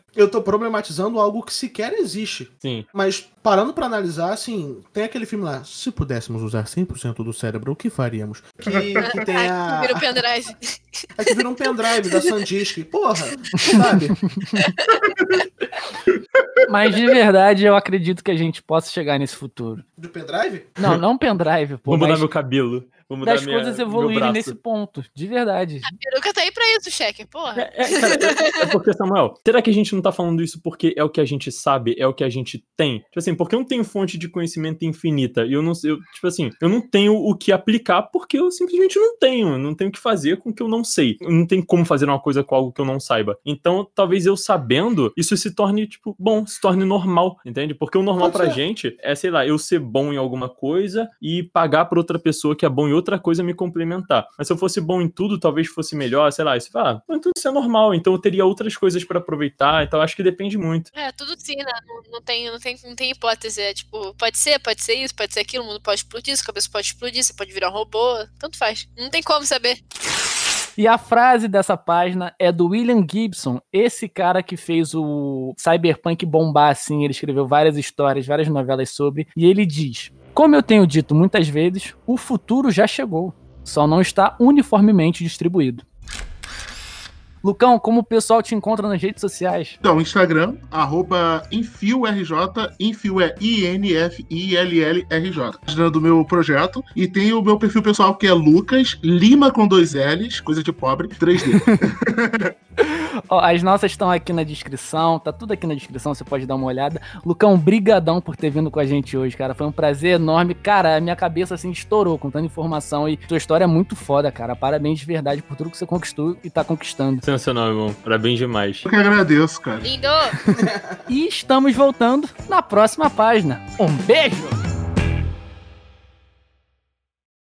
[laughs] eu tô problematizando algo que sequer existe. Sim. Mas parando para analisar, assim, tem aquele filme lá, se pudéssemos usar 100% do cérebro, o que faríamos? Que, que [laughs] tem a. Que vira um pendrive. É que vira um pendrive da Sandisk. Porra, sabe? Mas de verdade, eu acredito que a gente possa chegar nesse futuro. Do pendrive? Não, não pendrive, pô. Vou mudar mas... meu cabelo. Vou mudar das minha- coisas evoluírem nesse ponto. De verdade. A peruca tá aí pra isso, cheque, porra. É, é, cara, é- é porque, Samuel, será que a gente não tá falando isso porque é o que a gente sabe, é o que a gente tem? Tipo assim, porque eu não tenho fonte de conhecimento infinita. E eu não sei, eu, tipo assim, eu não tenho o que aplicar porque eu simplesmente não tenho. eu Não tenho o que fazer com o que eu não sei. Eu não tenho como fazer uma coisa com algo que eu não saiba. Então, talvez eu sabendo, isso se torne, tipo, bom, se torne normal, entende? Porque o normal Pode pra ser. gente é, sei lá, eu ser bom em alguma coisa e pagar pra outra pessoa que é bom em outra coisa me complementar. Mas se eu fosse bom em tudo, talvez fosse melhor, sei lá, isso, ah, então isso é normal, então eu teria outras coisas pra aproveitar, então acho que depende muito. É, tudo sim, né? Não, não tem, não, tem, não tem hipótese. É tipo, pode ser, pode ser isso, pode ser aquilo, o mundo pode explodir, sua cabeça pode explodir, você pode virar um robô, tanto faz. Não tem como saber. E a frase dessa página é do William Gibson, esse cara que fez o Cyberpunk bombar assim, ele escreveu várias histórias, várias novelas sobre, e ele diz: Como eu tenho dito muitas vezes, o futuro já chegou, só não está uniformemente distribuído. Lucão, como o pessoal te encontra nas redes sociais? Então, Instagram, arroba InfioRJ, Infio é I-N-F-I-L-L-R-J. Página do meu projeto. E tem o meu perfil pessoal que é Lucas, Lima com dois L's, coisa de pobre, 3D. [laughs] Ó, as nossas estão aqui na descrição, tá tudo aqui na descrição, você pode dar uma olhada. Lucão, brigadão por ter vindo com a gente hoje, cara. Foi um prazer enorme. Cara, a minha cabeça assim estourou com tanta informação e sua história é muito foda, cara. Parabéns de verdade por tudo que você conquistou e tá conquistando. Sensacional, irmão. Parabéns demais. Eu que agradeço, cara. Lindo! [laughs] E estamos voltando na próxima página. Um beijo!